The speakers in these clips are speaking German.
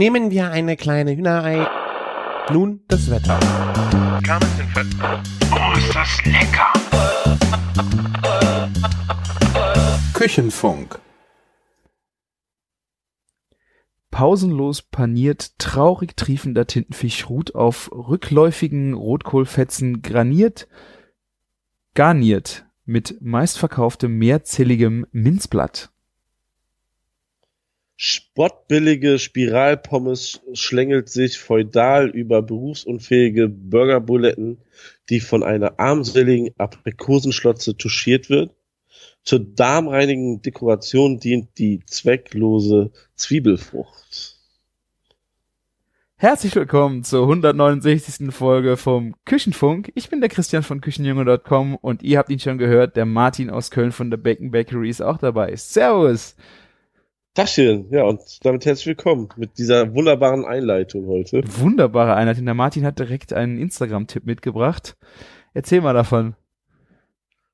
Nehmen wir eine kleine Hühnerei. Nun das Wetter. Oh, ist das lecker! Küchenfunk. Pausenlos paniert, traurig triefender Tintenfisch ruht auf rückläufigen Rotkohlfetzen graniert, garniert mit meistverkauftem mehrzelligem Minzblatt. Spottbillige Spiralpommes schlängelt sich feudal über berufsunfähige Burgerbuletten, die von einer armseligen Aprikosenschlotze touchiert wird. Zur darmreinigen Dekoration dient die zwecklose Zwiebelfrucht. Herzlich willkommen zur 169. Folge vom Küchenfunk. Ich bin der Christian von Küchenjunge.com und ihr habt ihn schon gehört, der Martin aus Köln von der Bacon Bakery ist auch dabei. Servus! Taschen, ja, und damit herzlich willkommen mit dieser wunderbaren Einleitung heute. Wunderbare Einleitung. Der Martin hat direkt einen Instagram-Tipp mitgebracht. Erzähl mal davon.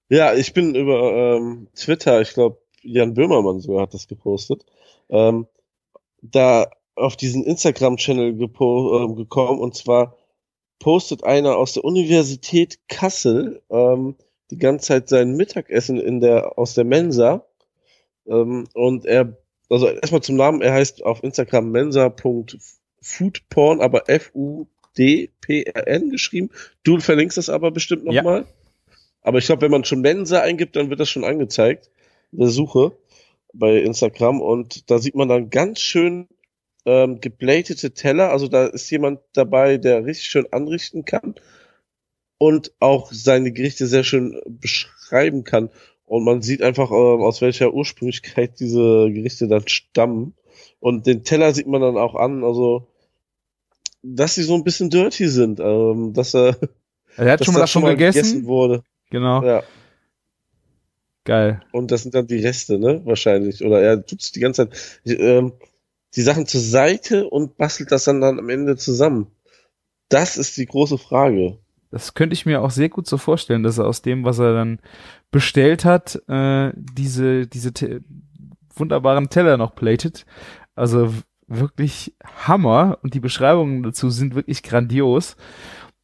Ja, ich bin über ähm, Twitter, ich glaube, Jan Böhmermann sogar hat das gepostet, ähm, da auf diesen Instagram-Channel ähm, gekommen und zwar postet einer aus der Universität Kassel ähm, die ganze Zeit sein Mittagessen in der aus der Mensa ähm, und er also erstmal zum Namen, er heißt auf Instagram mensa.foodporn, aber F-U-D-P-R-N geschrieben. Du verlinkst das aber bestimmt nochmal. Ja. Aber ich glaube, wenn man schon Mensa eingibt, dann wird das schon angezeigt in der Suche bei Instagram und da sieht man dann ganz schön ähm, geblatete Teller. Also da ist jemand dabei, der richtig schön anrichten kann und auch seine Gerichte sehr schön beschreiben kann. Und man sieht einfach, ähm, aus welcher Ursprünglichkeit diese Gerichte dann stammen. Und den Teller sieht man dann auch an, also dass sie so ein bisschen dirty sind, ähm, dass er, er hat schon mal davon gegessen? gegessen wurde. Genau. Ja. Geil. Und das sind dann die Reste, ne? Wahrscheinlich. Oder er tut es die ganze Zeit. Ähm, die Sachen zur Seite und bastelt das dann, dann am Ende zusammen. Das ist die große Frage. Das könnte ich mir auch sehr gut so vorstellen, dass er aus dem, was er dann bestellt hat, äh, diese, diese te wunderbaren Teller noch platet. Also wirklich Hammer und die Beschreibungen dazu sind wirklich grandios.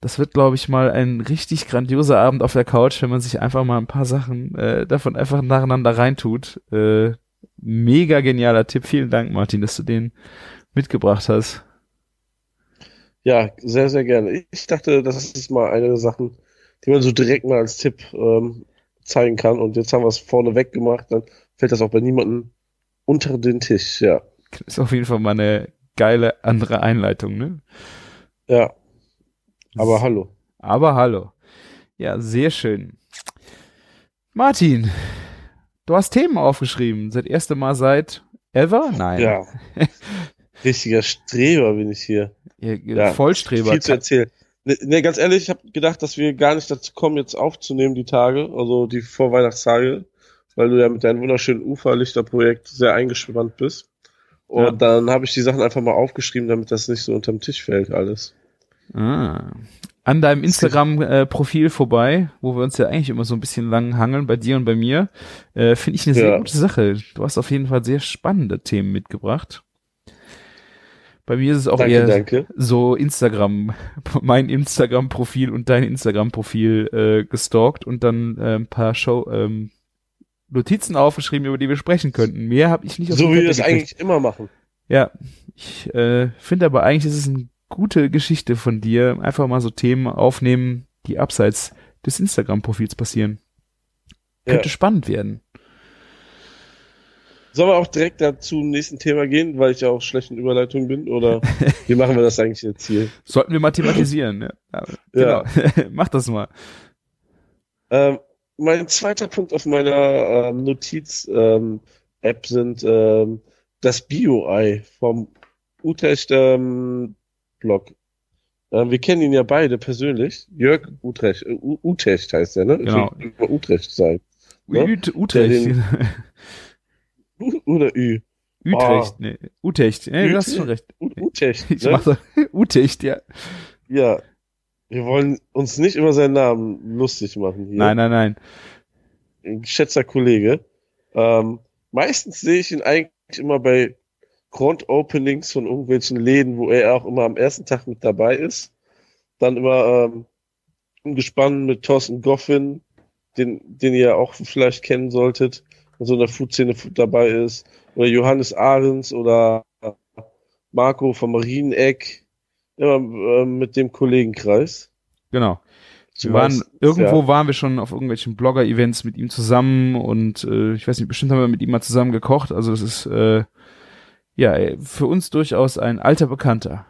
Das wird, glaube ich, mal ein richtig grandioser Abend auf der Couch, wenn man sich einfach mal ein paar Sachen äh, davon einfach nacheinander reintut. Äh, mega genialer Tipp. Vielen Dank, Martin, dass du den mitgebracht hast. Ja, sehr, sehr gerne. Ich dachte, das ist mal eine der Sachen, die man so direkt mal als Tipp ähm, zeigen kann. Und jetzt haben wir es vorne weg gemacht, dann fällt das auch bei niemandem unter den Tisch, ja. Ist auf jeden Fall mal eine geile andere Einleitung, ne? Ja. Aber hallo. Aber hallo. Ja, sehr schön. Martin, du hast Themen aufgeschrieben. Seit erste Mal seit ever? Nein. Ja. Richtiger Streber bin ich hier. Ja, ja, Vollstreber. Viel zu erzählen. Ne, ne, ganz ehrlich, ich habe gedacht, dass wir gar nicht dazu kommen, jetzt aufzunehmen, die Tage, also die Vorweihnachtstage, weil du ja mit deinem wunderschönen Uferlichterprojekt sehr eingespannt bist. Und ja. dann habe ich die Sachen einfach mal aufgeschrieben, damit das nicht so unterm Tisch fällt, alles. Ah. An deinem Instagram-Profil vorbei, wo wir uns ja eigentlich immer so ein bisschen lang hangeln, bei dir und bei mir, äh, finde ich eine sehr ja. gute Sache. Du hast auf jeden Fall sehr spannende Themen mitgebracht. Bei mir ist es auch danke, eher danke. so Instagram, mein Instagram-Profil und dein Instagram-Profil äh, gestalkt und dann äh, ein paar Show, ähm, Notizen aufgeschrieben, über die wir sprechen könnten. Mehr habe ich nicht auf So wie wir es eigentlich immer machen. Ja, ich äh, finde aber eigentlich ist es eine gute Geschichte von dir. Einfach mal so Themen aufnehmen, die abseits des Instagram-Profils passieren. Könnte ja. spannend werden. Sollen wir auch direkt dazu zum nächsten Thema gehen, weil ich ja auch schlecht in Überleitung bin? Oder wie machen wir das eigentlich jetzt hier? Sollten wir mathematisieren, ja. ja. Genau. Mach das mal. Ähm, mein zweiter Punkt auf meiner ähm, Notiz-App ähm, sind ähm, das Bio-Ei vom Utrecht ähm. Ähm, wir kennen ihn ja beide persönlich. Jörg Utrecht, äh, Utrecht heißt er, ne? Genau. Ich will Utrecht sein. Ne? Utrecht. U oder Ü? Utrecht, oh. ne. Utecht, ne, du hast schon recht. Utecht, Ich ne? mache Utecht, ja. Ja. Wir wollen uns nicht über seinen Namen lustig machen hier. Nein, nein, nein. Ein geschätzter Kollege. Ähm, meistens sehe ich ihn eigentlich immer bei Grundopenings von irgendwelchen Läden, wo er auch immer am ersten Tag mit dabei ist. Dann immer ähm, im Gespann mit Thorsten Goffin, den, den ihr auch vielleicht kennen solltet, der so in der Food-Szene dabei ist. Oder Johannes Ahrens oder Marco vom Marieneck. Immer äh, mit dem Kollegenkreis. Genau. Wir waren, irgendwo ja. waren wir schon auf irgendwelchen Blogger-Events mit ihm zusammen und äh, ich weiß nicht, bestimmt haben wir mit ihm mal zusammen gekocht. Also das ist äh, ja für uns durchaus ein alter Bekannter.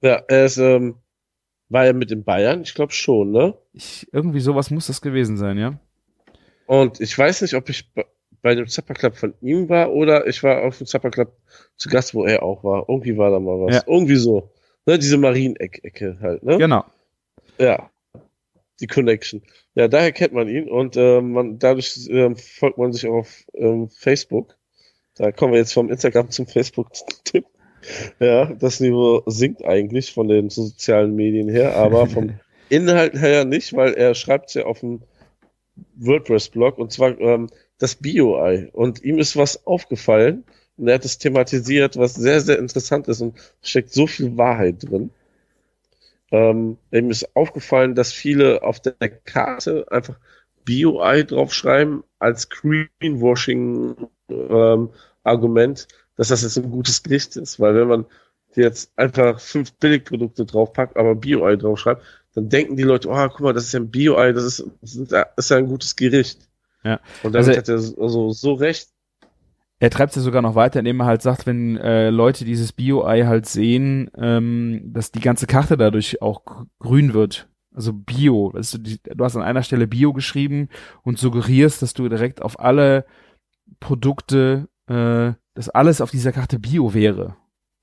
Ja, er ist, ähm, war er mit in Bayern? Ich glaube schon, ne? Ich, irgendwie sowas muss das gewesen sein, ja. Und ich weiß nicht, ob ich bei dem Zapper Club von ihm war oder ich war auf dem Zapper Club zu Gast, wo er auch war. Irgendwie war da mal was. Ja. Irgendwie so. Ne, diese Marienecke halt, ne? Genau. Ja die Connection. Ja, daher kennt man ihn und äh, man dadurch äh, folgt man sich auch auf ähm, Facebook. Da kommen wir jetzt vom Instagram zum Facebook-Tipp. Ja, das Niveau sinkt eigentlich von den sozialen Medien her, aber vom Inhalt her nicht, weil er schreibt ja auf dem WordPress-Blog und zwar ähm, das Bio-Ei. Und ihm ist was aufgefallen und er hat es thematisiert, was sehr, sehr interessant ist und steckt so viel Wahrheit drin. Ähm, ihm ist aufgefallen, dass viele auf der Karte einfach Bio-Ei draufschreiben als Greenwashing-Argument, ähm, dass das jetzt ein gutes Gericht ist. Weil wenn man jetzt einfach fünf Billigprodukte draufpackt, aber Bio-Ei draufschreibt, dann denken die Leute, oh, guck mal, das ist ja ein Bio-Ei, das ist, das ist ja ein gutes Gericht. Ja. Und damit also, hat er also so recht, er treibt es ja sogar noch weiter, indem er halt sagt, wenn äh, Leute dieses Bio-Ei halt sehen, ähm, dass die ganze Karte dadurch auch grün wird. Also Bio. Also die, du hast an einer Stelle Bio geschrieben und suggerierst, dass du direkt auf alle Produkte, äh, dass alles auf dieser Karte Bio wäre.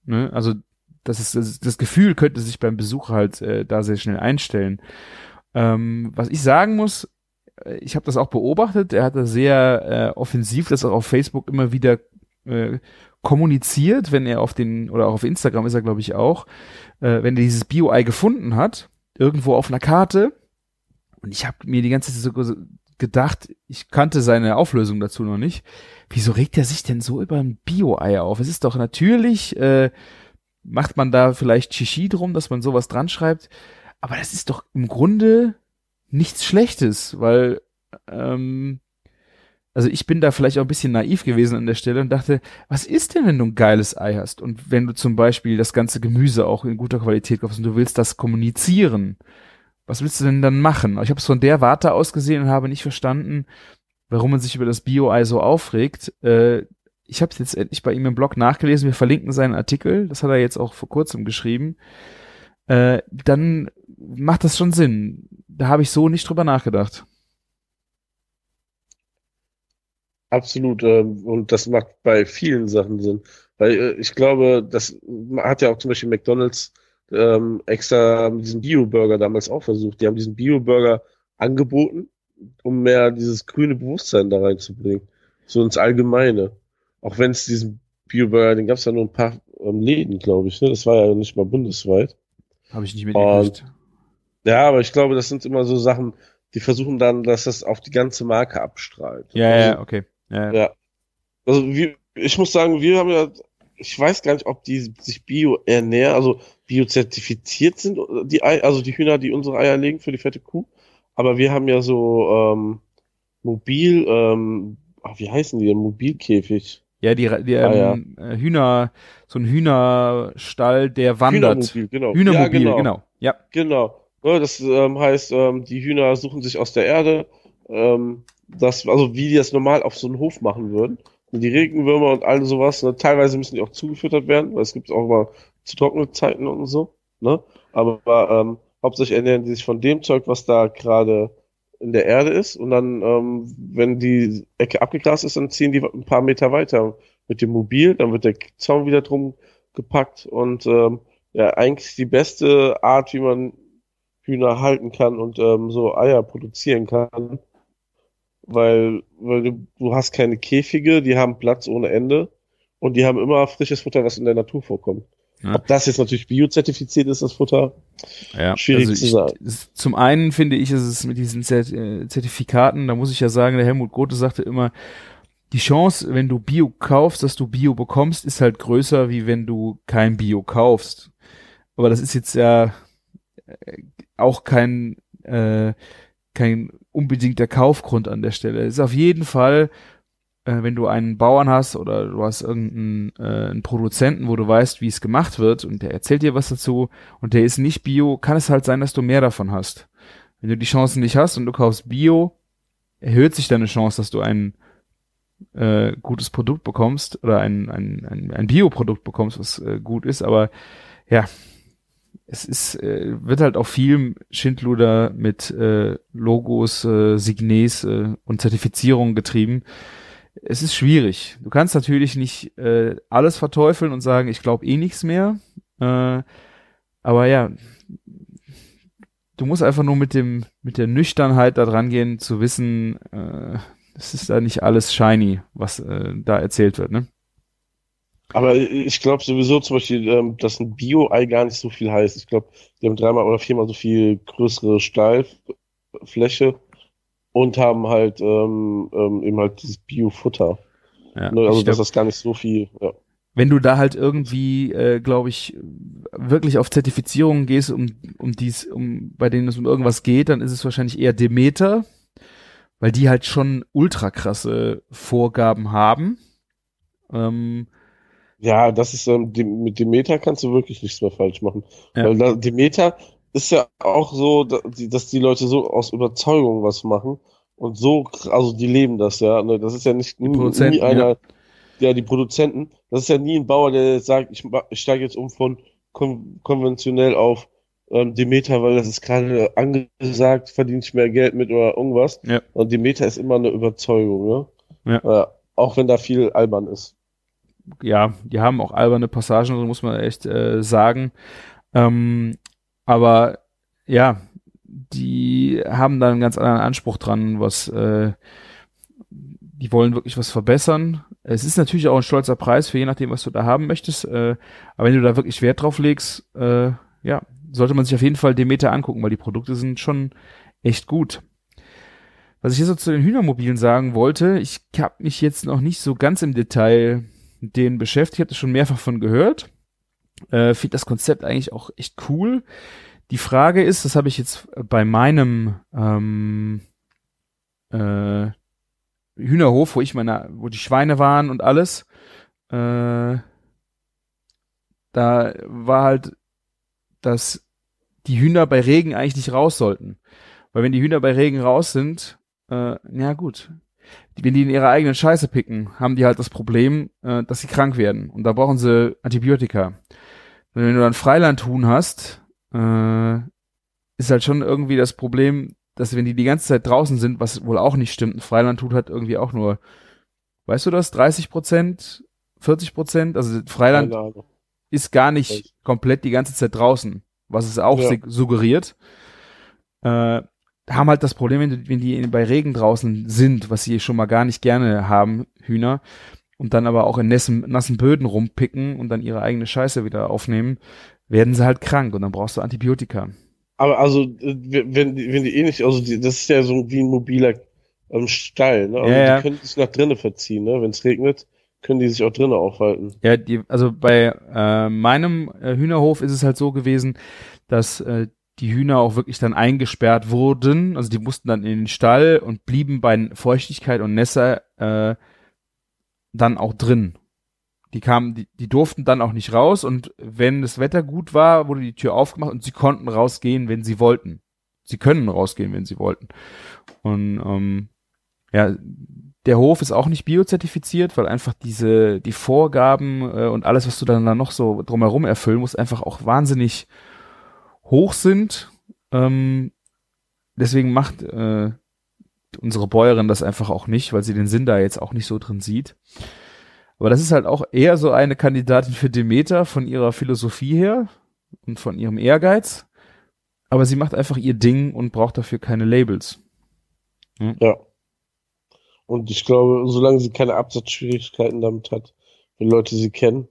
Ne? Also das ist das, das Gefühl könnte sich beim Besucher halt äh, da sehr schnell einstellen. Ähm, was ich sagen muss, ich habe das auch beobachtet, er hat da sehr äh, offensiv das auch auf Facebook immer wieder äh, kommuniziert, wenn er auf den, oder auch auf Instagram ist er, glaube ich, auch, äh, wenn er dieses Bio-Ei gefunden hat, irgendwo auf einer Karte, und ich habe mir die ganze Zeit so gedacht, ich kannte seine Auflösung dazu noch nicht, wieso regt er sich denn so über ein Bio-Ei auf? Es ist doch natürlich, äh, macht man da vielleicht Shishi drum, dass man sowas dran schreibt, aber das ist doch im Grunde nichts Schlechtes, weil ähm, also ich bin da vielleicht auch ein bisschen naiv gewesen an der Stelle und dachte, was ist denn, wenn du ein geiles Ei hast und wenn du zum Beispiel das ganze Gemüse auch in guter Qualität kaufst und du willst das kommunizieren, was willst du denn dann machen? Ich habe es von der Warte aus gesehen und habe nicht verstanden, warum man sich über das Bio-Ei so aufregt. Äh, ich habe es jetzt endlich bei ihm im Blog nachgelesen. Wir verlinken seinen Artikel. Das hat er jetzt auch vor kurzem geschrieben. Äh, dann macht das schon Sinn da habe ich so nicht drüber nachgedacht. Absolut. Ähm, und das macht bei vielen Sachen Sinn. Weil äh, ich glaube, das hat ja auch zum Beispiel McDonalds ähm, extra diesen Bio-Burger damals auch versucht. Die haben diesen Bio-Burger angeboten, um mehr dieses grüne Bewusstsein da reinzubringen. So ins Allgemeine. Auch wenn es diesen Bio-Burger, den gab es ja nur ein paar ähm, Läden, glaube ich. Ne? Das war ja nicht mal bundesweit. Habe ich nicht mitgekriegt. Ja, aber ich glaube, das sind immer so Sachen, die versuchen dann, dass das auf die ganze Marke abstrahlt. Ja, also, ja, okay. Ja. ja. Also wir, ich muss sagen, wir haben ja, ich weiß gar nicht, ob die sich bio ernähren, also biozertifiziert sind, die Ei, also die Hühner, die unsere Eier legen für die fette Kuh. Aber wir haben ja so ähm, mobil, ähm, ach, wie heißen die denn? Mobilkäfig. Ja, die, die ah, ähm, ja. Hühner, so ein Hühnerstall, der wandert. Hühnermobil, genau. Hühnermobil, ja, genau. genau. Ja. Genau. Ja, das ähm, heißt, ähm, die Hühner suchen sich aus der Erde, ähm, das, also wie die das normal auf so einem Hof machen würden. Die Regenwürmer und all sowas, ne, teilweise müssen die auch zugefüttert werden, weil es gibt auch mal zu trockene Zeiten und so. Ne? Aber ähm, hauptsächlich ernähren die sich von dem Zeug, was da gerade in der Erde ist. Und dann, ähm, wenn die Ecke abgegrast ist, dann ziehen die ein paar Meter weiter mit dem Mobil. Dann wird der Zaun wieder drum gepackt und ähm, ja, eigentlich die beste Art, wie man Hühner halten kann und ähm, so Eier produzieren kann. Weil, weil du, du hast keine Käfige, die haben Platz ohne Ende und die haben immer frisches Futter, was in der Natur vorkommt. Ja. Ob das jetzt natürlich biozertifiziert ist, das Futter, ja, schwierig also zu sagen. zum einen finde ich, ist es mit diesen äh, Zertifikaten, da muss ich ja sagen, der Helmut Grote sagte immer, die Chance, wenn du Bio kaufst, dass du Bio bekommst, ist halt größer, wie wenn du kein Bio kaufst. Aber das ist jetzt ja auch kein, äh, kein unbedingter Kaufgrund an der Stelle. Es ist auf jeden Fall, äh, wenn du einen Bauern hast oder du hast irgendeinen äh, einen Produzenten, wo du weißt, wie es gemacht wird und der erzählt dir was dazu und der ist nicht Bio, kann es halt sein, dass du mehr davon hast. Wenn du die Chancen nicht hast und du kaufst Bio, erhöht sich deine Chance, dass du ein äh, gutes Produkt bekommst oder ein, ein, ein, ein Bioprodukt bekommst, was äh, gut ist, aber ja, es ist, äh, wird halt auch viel Schindluder mit äh, Logos, äh, Signes äh, und Zertifizierungen getrieben. Es ist schwierig. Du kannst natürlich nicht äh, alles verteufeln und sagen, ich glaube eh nichts mehr. Äh, aber ja, du musst einfach nur mit dem, mit der Nüchternheit da dran gehen, zu wissen, äh, es ist da nicht alles shiny, was äh, da erzählt wird, ne? Aber ich glaube sowieso zum Beispiel, ähm, dass ein Bio-Ei gar nicht so viel heißt. Ich glaube, die haben dreimal oder viermal so viel größere Stahlfläche und haben halt ähm, ähm, eben halt dieses Bio-Futter. Ja, ne? Also dass das gar nicht so viel. Ja. wenn du da halt irgendwie, äh, glaube ich, wirklich auf Zertifizierungen gehst, um, um dies, um, bei denen es um irgendwas geht, dann ist es wahrscheinlich eher Demeter, weil die halt schon ultra krasse Vorgaben haben. Ähm, Ja, das ist ähm, dem, mit Demeter kannst du wirklich nichts mehr falsch machen. Ja. Weil da, Demeter ist ja auch so, da- die- dass die Leute so aus Überzeugung was machen und so, also die leben das ja. Ne? Das ist ja nicht nie, einer, ja. die Produzenten, das ist ja nie ein Bauer, der sagt, ich, ich steige jetzt um von kon konventionell auf ähm, Demeter, weil das ist gerade angesagt, verdiene ich mehr Geld mit oder irgendwas. Ja. Und Demeter ist immer eine Überzeugung, ne? Ja. Äh, auch wenn da viel albern ist. Ja, die haben auch alberne Passagen, so muss man echt äh, sagen. Ähm, aber ja, die haben da einen ganz anderen Anspruch dran, was äh, die wollen wirklich was verbessern. Es ist natürlich auch ein stolzer Preis für je nachdem, was du da haben möchtest. Äh, aber wenn du da wirklich Wert drauf legst, äh, ja, sollte man sich auf jeden Fall Demeter angucken, weil die Produkte sind schon echt gut. Was ich jetzt so zu den Hühnermobilen sagen wollte, ich habe mich jetzt noch nicht so ganz im Detail denen beschäftigt, habe das schon mehrfach von gehört. Äh, Finde das Konzept eigentlich auch echt cool. Die Frage ist, das habe ich jetzt bei meinem ähm, äh, Hühnerhof, wo ich meine, wo die Schweine waren und alles, äh, da war halt, dass die Hühner bei Regen eigentlich nicht raus sollten. Weil wenn die Hühner bei Regen raus sind, äh, ja gut, wenn die in ihrer eigenen Scheiße picken, haben die halt das Problem, äh, dass sie krank werden. Und da brauchen sie Antibiotika. Und wenn du dann Freilandhuhn hast, äh, ist halt schon irgendwie das Problem, dass wenn die die ganze Zeit draußen sind, was wohl auch nicht stimmt, ein Freilandhuhn hat irgendwie auch nur, weißt du das, 30 Prozent, 40 Prozent? Also Freiland ist gar nicht komplett die ganze Zeit draußen, was es auch Ja. suggeriert. Äh, haben halt das Problem, wenn, wenn die bei Regen draußen sind, was sie schon mal gar nicht gerne haben, Hühner, und dann aber auch in nassen, nassen Böden rumpicken und dann ihre eigene Scheiße wieder aufnehmen, werden sie halt krank und dann brauchst du Antibiotika. Aber also, äh, wenn die, wenn die eh nicht, also die, das ist ja so wie ein mobiler ähm, Stall, ne? Also Ja, ja. die können sich nach drinnen verziehen, ne? Wenn es regnet, können die sich auch drinnen aufhalten. Ja, die, also bei äh, meinem äh, Hühnerhof ist es halt so gewesen, dass äh, die Hühner auch wirklich dann eingesperrt wurden. Also die mussten dann in den Stall und blieben bei Feuchtigkeit und Nässe äh, dann auch drin. Die kamen, die, die durften dann auch nicht raus und wenn das Wetter gut war, wurde die Tür aufgemacht und sie konnten rausgehen, wenn sie wollten. Sie können rausgehen, wenn sie wollten. Und ähm, ja, der Hof ist auch nicht biozertifiziert, weil einfach diese, die Vorgaben äh, und alles, was du dann da noch so drumherum erfüllen musst, einfach auch wahnsinnig hoch sind. Ähm, deswegen macht äh, unsere Bäuerin das einfach auch nicht, weil sie den Sinn da jetzt auch nicht so drin sieht. Aber das ist halt auch eher so eine Kandidatin für Demeter von ihrer Philosophie her und von ihrem Ehrgeiz. Aber sie macht einfach ihr Ding und braucht dafür keine Labels. Ja. Und ich glaube, solange sie keine Absatzschwierigkeiten damit hat, wenn Leute sie kennen,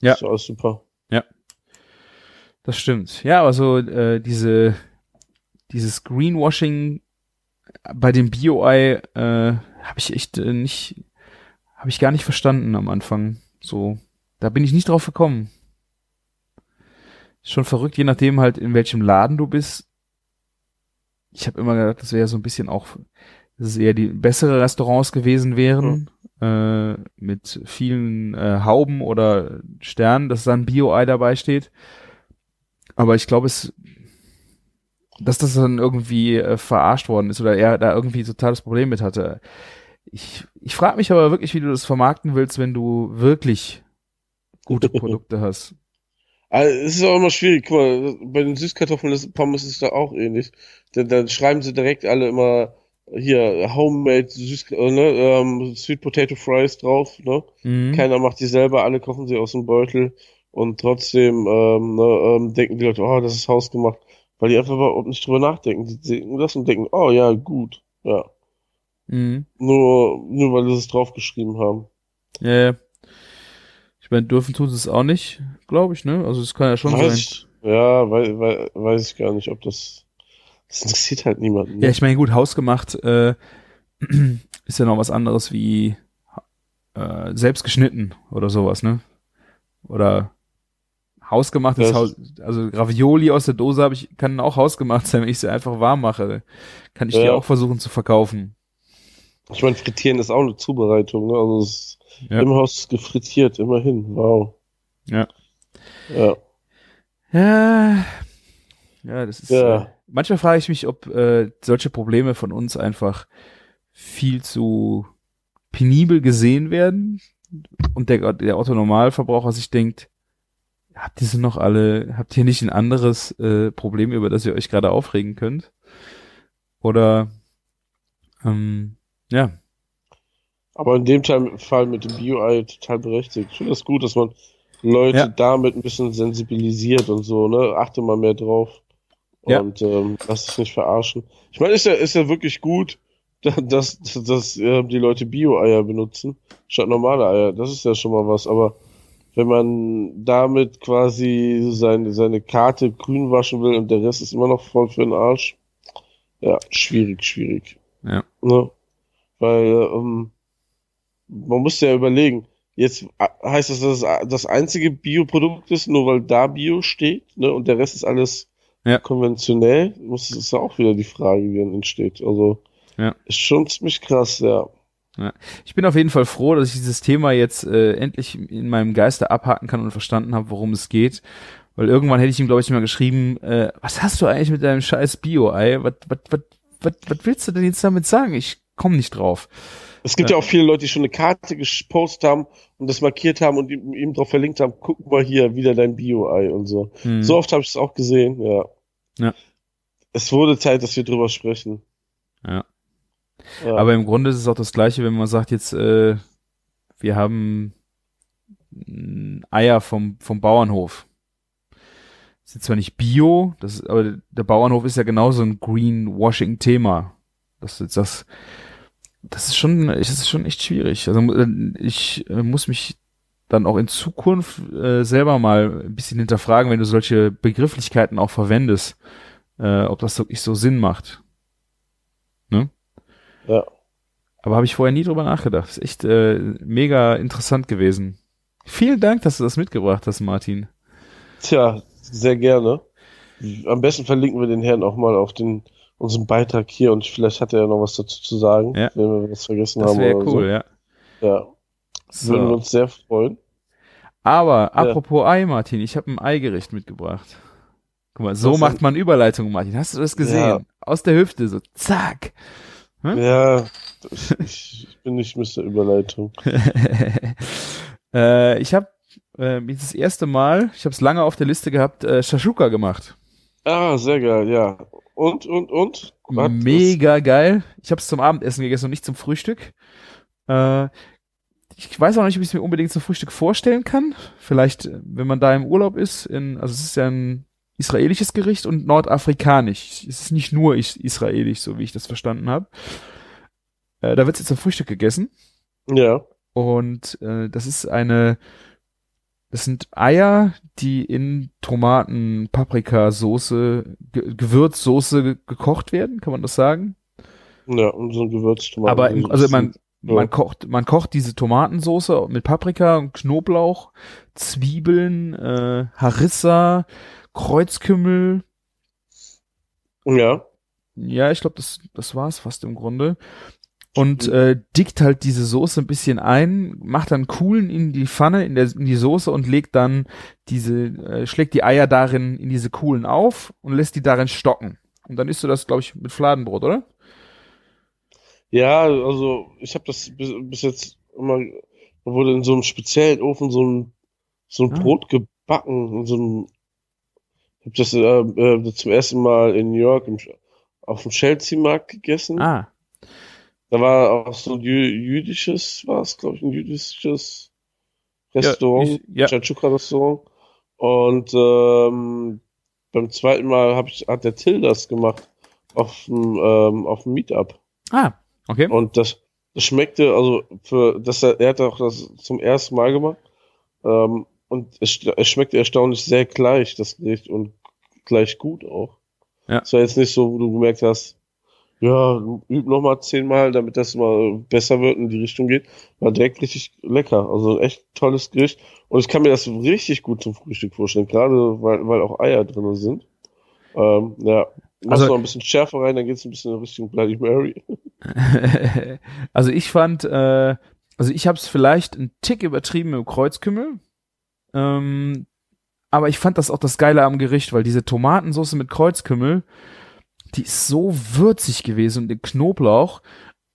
Ja. ist alles super. Das stimmt. Ja, aber so äh, diese dieses Greenwashing bei dem Bio-Ei äh, habe ich echt äh, nicht habe ich gar nicht verstanden am Anfang. So, da bin ich nicht drauf gekommen. Ist schon verrückt, je nachdem halt in welchem Laden du bist. Ich habe immer gedacht, das wäre so ein bisschen auch, dass es eher die bessere Restaurants gewesen wären, mhm. äh, mit vielen äh, Hauben oder Sternen, dass dann Bio-Ei dabei steht. Aber ich glaube, es, dass das dann irgendwie äh, verarscht worden ist oder er da irgendwie totales Problem mit hatte. Ich, ich frage mich aber wirklich, wie du das vermarkten willst, wenn du wirklich gute Produkte hast. Also, es ist auch immer schwierig. Guck mal, bei den Süßkartoffeln Pommes ist es da auch ähnlich. Denn dann schreiben sie direkt alle immer hier Homemade Süß, äh, ne, ähm, Sweet Potato Fries drauf. Ne? Mhm. Keiner macht die selber, alle kochen sie aus dem Beutel und trotzdem ähm, ne, ähm, denken die Leute, oh, das ist hausgemacht, weil die einfach überhaupt nicht drüber nachdenken. Die sehen das und denken, oh ja, gut, ja. Mhm. Nur, nur weil sie es draufgeschrieben haben. Ja, ja. Ich meine, dürfen tun sie es auch nicht, glaube ich, ne? Also es kann ja schon weiß sein. Ich, ja, weiß, weiß, weiß ich gar nicht, ob das. Das interessiert halt niemanden. Ne? Ja, ich meine, gut, hausgemacht äh, ist ja noch was anderes wie äh, selbst geschnitten oder sowas, ne? Oder hausgemachtes das Haus, also Ravioli aus der Dose habe ich, kann auch hausgemacht sein, wenn ich sie einfach warm mache. Kann ich ja. die auch versuchen zu verkaufen. Ich meine, frittieren ist auch eine Zubereitung, ne? Also es ja. Im Haus gefrittiert, immerhin. Wow. Ja. Ja. Ja. Ja, das ist. Ja. Äh, manchmal frage ich mich, ob äh, solche Probleme von uns einfach viel zu penibel gesehen werden und der, der Otto-Normalverbraucher sich denkt, habt ihr sie noch alle, habt ihr nicht ein anderes äh, Problem, über das ihr euch gerade aufregen könnt? Oder ähm, ja, aber in dem Fall mit dem Bio-Ei total berechtigt. Ich finde das gut, dass man Leute ja. damit ein bisschen sensibilisiert und so, ne? Achte mal mehr drauf. Ja. Und ähm, lass dich nicht verarschen. Ich meine, ist ja, ist ja wirklich gut, dass, dass, dass äh, die Leute Bio-Eier benutzen, statt normale Eier. Das ist ja schon mal was. Aber wenn man damit quasi seine, seine Karte grün waschen will und der Rest ist immer noch voll für den Arsch, ja, schwierig, schwierig. Ja. Ne? Weil, ähm, man muss ja überlegen, jetzt heißt das, dass es das einzige Bioprodukt ist, nur weil da Bio steht, ne, und der Rest ist alles ja. konventionell, muss es ja auch wieder die Frage, wie dann entsteht. Also, ja. ist schon ziemlich krass, ja. Ja. Ich bin auf jeden Fall froh, dass ich dieses Thema jetzt äh, endlich in meinem Geiste abhaken kann und verstanden habe, worum es geht. Weil irgendwann hätte ich ihm, glaube ich, mal geschrieben, äh, was hast du eigentlich mit deinem scheiß Bio-Ei? Was, was, was, was, was willst du denn jetzt damit sagen? Ich komme nicht drauf. Es gibt ja. ja. auch viele Leute, die schon eine Karte gepostet haben und das markiert haben und ihm, ihm drauf verlinkt haben, guck mal hier, wieder dein Bio-Ei und so. Hm. So oft habe ich es auch gesehen, ja. Ja. Es wurde Zeit, dass wir drüber sprechen. Ja. Aber im Grunde ist es auch das Gleiche, wenn man sagt jetzt, äh, wir haben Eier vom, vom Bauernhof. Das ist zwar nicht Bio, das ist, aber der Bauernhof ist ja genauso ein Greenwashing-Thema. Das ist das, das ist schon, das ist schon echt schwierig. Also äh, ich äh, muss mich dann auch in Zukunft äh, selber mal ein bisschen hinterfragen, wenn du solche Begrifflichkeiten auch verwendest, äh, ob das wirklich so Sinn macht. Ja. Aber habe ich vorher nie drüber nachgedacht. ist echt äh, mega interessant gewesen. Vielen Dank, dass du das mitgebracht hast, Martin. Tja, sehr gerne. Am besten verlinken wir den Herrn auch mal auf den unseren Beitrag hier und vielleicht hat er ja noch was dazu zu sagen, ja. wenn wir was vergessen das haben. Das wäre cool, so. ja. Ja. So. Würden wir uns sehr freuen. Aber, ja. apropos Ei, Martin, ich habe ein Eigericht mitgebracht. Guck mal, so was macht man Überleitung, Martin. Hast du das gesehen? Ja. Aus der Hüfte, so zack. Hm? Ja, ich, ich, bin nicht Mr. Überleitung. äh, ich habe äh, das erste Mal, ich habe es lange auf der Liste gehabt, äh, Shashuka gemacht. Ah, sehr geil, ja. Und, und, und? Was Mega geil. Ich habe es zum Abendessen gegessen und nicht zum Frühstück. Äh, ich weiß auch nicht, ob ich es mir unbedingt zum Frühstück vorstellen kann. Vielleicht, wenn man da im Urlaub ist, in, also es ist ja ein israelisches Gericht und nordafrikanisch. Es ist nicht nur israelisch, so wie ich das verstanden habe. Äh, da wird es jetzt zum Frühstück gegessen. Ja. Und äh, das ist eine das sind Eier, die in Tomaten, Paprikasoße, Ge Gewürzsoße gekocht werden, kann man das sagen? Ja, und so ein Gewürztomaten. Aber im, also man, Man kocht, man kocht diese Tomatensauce mit Paprika und Knoblauch, Zwiebeln, äh, Harissa, Kreuzkümmel. Ja. Ja, ich glaube, das, das war's fast im Grunde. Und äh, dickt halt diese Soße ein bisschen ein, macht dann Kuhlen in die Pfanne, in, der, in die Soße und legt dann diese, äh, schlägt die Eier darin in diese Kuhlen auf und lässt die darin stocken. Und dann isst du das, glaube ich, mit Fladenbrot, oder? Ja, also ich habe das bis, bis jetzt immer, da wurde in so einem speziellen Ofen so ein, so ein Ah. Brot gebacken, in so einem, habe das äh, äh, zum ersten Mal in New York im, auf dem Chelsea-Markt gegessen. Ah, Da war auch so ein jü jüdisches, war es, glaube ich, ein jüdisches Restaurant, ja. Chachuka-Restaurant. Und ähm, beim zweiten Mal hab ich, hat der Till das gemacht auf dem, ähm, auf dem Meetup. ah, okay. Und das, das schmeckte, also für das er, er hat auch das zum ersten Mal gemacht. Ähm, und es, es schmeckte erstaunlich sehr gleich, das Gericht, und gleich gut auch. Ja. Es war jetzt nicht so, wo du gemerkt hast, ja, üb noch mal zehnmal, damit das mal besser wird und in die Richtung geht. War direkt richtig lecker. Also ein echt tolles Gericht. Und ich kann mir das richtig gut zum Frühstück vorstellen, gerade weil, weil auch Eier drin sind. Ähm, ja. Machst Also- noch ein bisschen Schärfe rein, dann geht's ein bisschen in Richtung Bloody Mary. also ich fand, äh, also ich habe es vielleicht einen Tick übertrieben mit dem Kreuzkümmel. Ähm, aber ich fand das auch das Geile am Gericht, weil diese Tomatensauce mit Kreuzkümmel, die ist so würzig gewesen und den Knoblauch.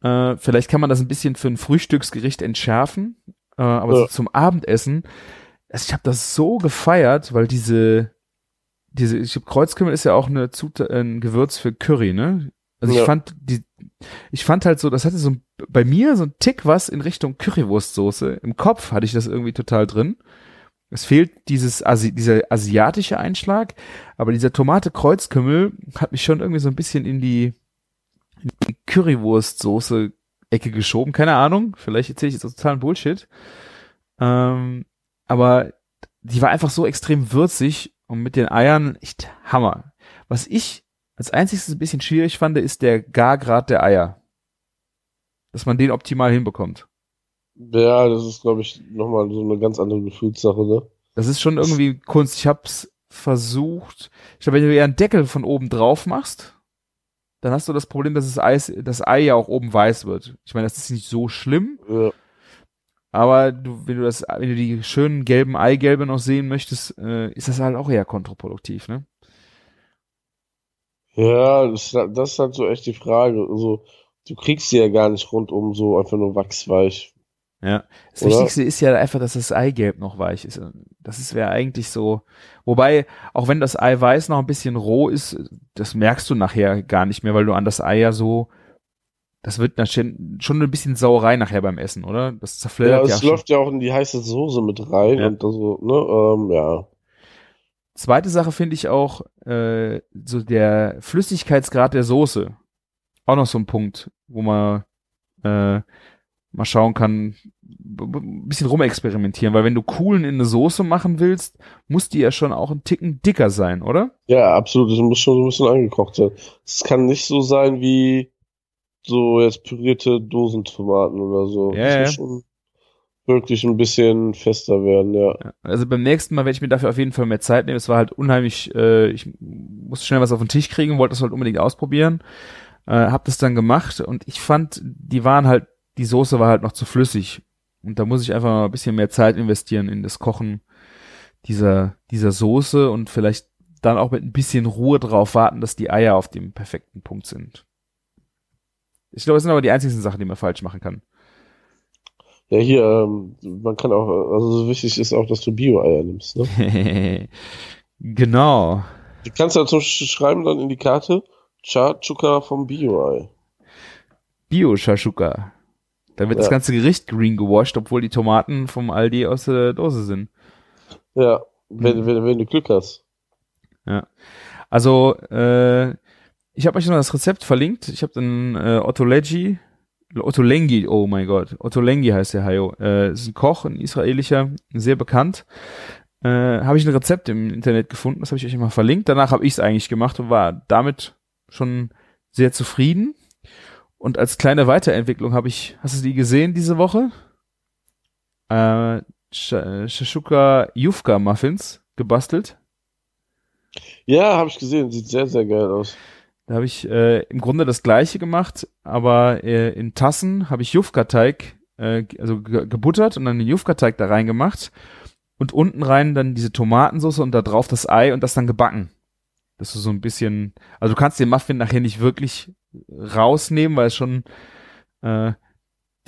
Äh, vielleicht kann man das ein bisschen für ein Frühstücksgericht entschärfen, äh, aber so Ja. zum Abendessen, also ich habe das so gefeiert, weil diese diese ich glaub, Kreuzkümmel ist ja auch eine Zutat, ein Gewürz für Curry, ne? Also ich Ja. fand die ich fand halt so, das hatte so ein, bei mir so ein Tick was in Richtung Currywurstsoße. Im Kopf hatte ich das irgendwie total drin. Es fehlt dieses Asi dieser asiatische Einschlag, aber dieser Tomate Kreuzkümmel hat mich schon irgendwie so ein bisschen in die, die Currywurstsoße Ecke geschoben. Keine Ahnung, vielleicht erzähle ich jetzt totalen Bullshit. Ähm, aber die war einfach so extrem würzig und mit den Eiern echt Hammer. Was ich als einziges ein bisschen schwierig fand, ist der Gargrad der Eier. Dass man den optimal hinbekommt. Ja, das ist, glaube ich, nochmal so eine ganz andere Gefühlssache, ne? Das ist schon irgendwie Kunst. Ich hab's versucht. Ich glaube, wenn du eher einen Deckel von oben drauf machst, dann hast du das Problem, dass das Eis, das Ei ja auch oben weiß wird. Ich meine, das ist nicht so schlimm, Ja. aber du, wenn du das, wenn du die schönen gelben Eigelbe noch sehen möchtest, äh, ist das halt auch eher kontraproduktiv, ne? Ja, das, das ist halt so echt die Frage. Also, du kriegst sie ja gar nicht rundum so einfach nur wachsweich. Ja. Das Oder? Wichtigste ist ja einfach, dass das Eigelb noch weich ist. Das ist wäre eigentlich so. Wobei, auch wenn das Eiweiß noch ein bisschen roh ist, das merkst du nachher gar nicht mehr, weil du an das Ei ja so, das wird schon ein bisschen Sauerei nachher beim Essen, oder? Das Ja, zerfleddert ja, es schon. läuft ja auch in die heiße Soße mit rein Ja. und also, ne, ähm, ja. Zweite Sache finde ich auch, äh, so der Flüssigkeitsgrad der Soße. Auch noch so ein Punkt, wo man äh, mal schauen kann, ein bisschen rumexperimentieren, weil wenn du Kuhlen in eine Soße machen willst, muss die ja schon auch ein Ticken dicker sein, oder? Ja, absolut. Das muss schon so ein bisschen eingekocht sein. Es kann nicht so sein wie so jetzt pürierte Dosentomaten oder so. Ja, Das ja. muss schon wirklich ein bisschen fester werden, ja. Ja, Also beim nächsten Mal werde ich mir dafür auf jeden Fall mehr Zeit nehmen. Es war halt unheimlich, äh, ich musste schnell was auf den Tisch kriegen, wollte das halt unbedingt ausprobieren. Äh, hab das dann gemacht und ich fand, die waren halt, die Soße war halt noch zu flüssig. Und da muss ich einfach mal ein bisschen mehr Zeit investieren in das Kochen dieser, dieser Soße und vielleicht dann auch mit ein bisschen Ruhe drauf warten, dass die Eier auf dem perfekten Punkt sind. Ich glaube, das sind aber die einzigen Sachen, die man falsch machen kann. Ja, hier, ähm, man kann auch, also so wichtig ist auch, dass du Bio-Eier nimmst, ne? genau. Du kannst dazu sch- schreiben dann in die Karte, Chachuka vom Bio-Ei. Bio-Shashuka. Da wird das Ja. ganze Gericht green gewasht, obwohl die Tomaten vom Aldi aus der Dose sind. Ja, wenn, Mhm. wenn, wenn du Glück hast. Also, äh, ich habe euch noch das Rezept verlinkt. Ich habe dann äh, Otto Leggi, Otto Lengi, oh mein Gott, Otto Lengi heißt der Hayo. Äh, ist ein Koch, ein israelischer, sehr bekannt. Äh, habe ich ein Rezept im Internet gefunden, das habe ich euch mal verlinkt. Danach habe ich es eigentlich gemacht und war damit schon sehr zufrieden. Und als kleine Weiterentwicklung habe ich, hast du die gesehen diese Woche? Äh, Shashuka Yufka Muffins gebastelt. Ja, habe ich gesehen. Sieht sehr, sehr geil aus. Da habe ich äh, im Grunde das gleiche gemacht, aber äh, in Tassen habe ich Jufka-Teig, äh, also ge gebuttert und dann den Jufka-Teig da reingemacht und unten rein dann diese Tomatensauce und da drauf das Ei und das dann gebacken. Das ist so ein bisschen, also du kannst den Muffin nachher nicht wirklich rausnehmen, weil es schon äh,